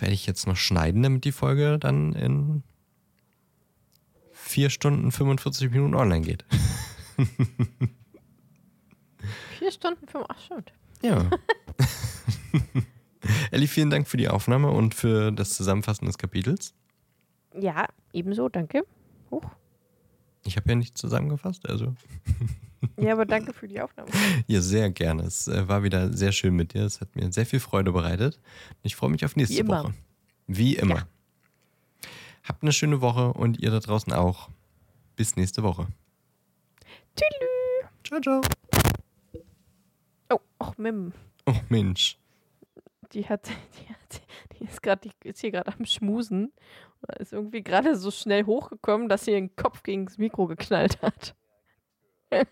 werde ich jetzt noch schneiden, damit die Folge dann in 4 Stunden 45 Minuten online geht. Vier Stunden, fünf, ach stimmt. Ja. Elli, vielen Dank für die Aufnahme und für das Zusammenfassen des Kapitels. Ja, ebenso, danke. Huch. Ich habe ja nicht zusammengefasst, also. Ja, aber danke für die Aufnahme. Ja, sehr gerne. Es äh, war wieder sehr schön mit dir. Es hat mir sehr viel Freude bereitet. Ich freue mich auf nächste Wie. Woche. Wie immer. Ja. Habt eine schöne Woche und ihr da draußen auch. Bis nächste Woche. Tschüss. Ciao, ciao. Oh, ach, Mim. Oh Mensch. Die hat, die hat, die ist gerade, die ist hier gerade am Schmusen. Und ist irgendwie gerade so schnell hochgekommen, dass sie ihren Kopf gegen das Mikro geknallt hat.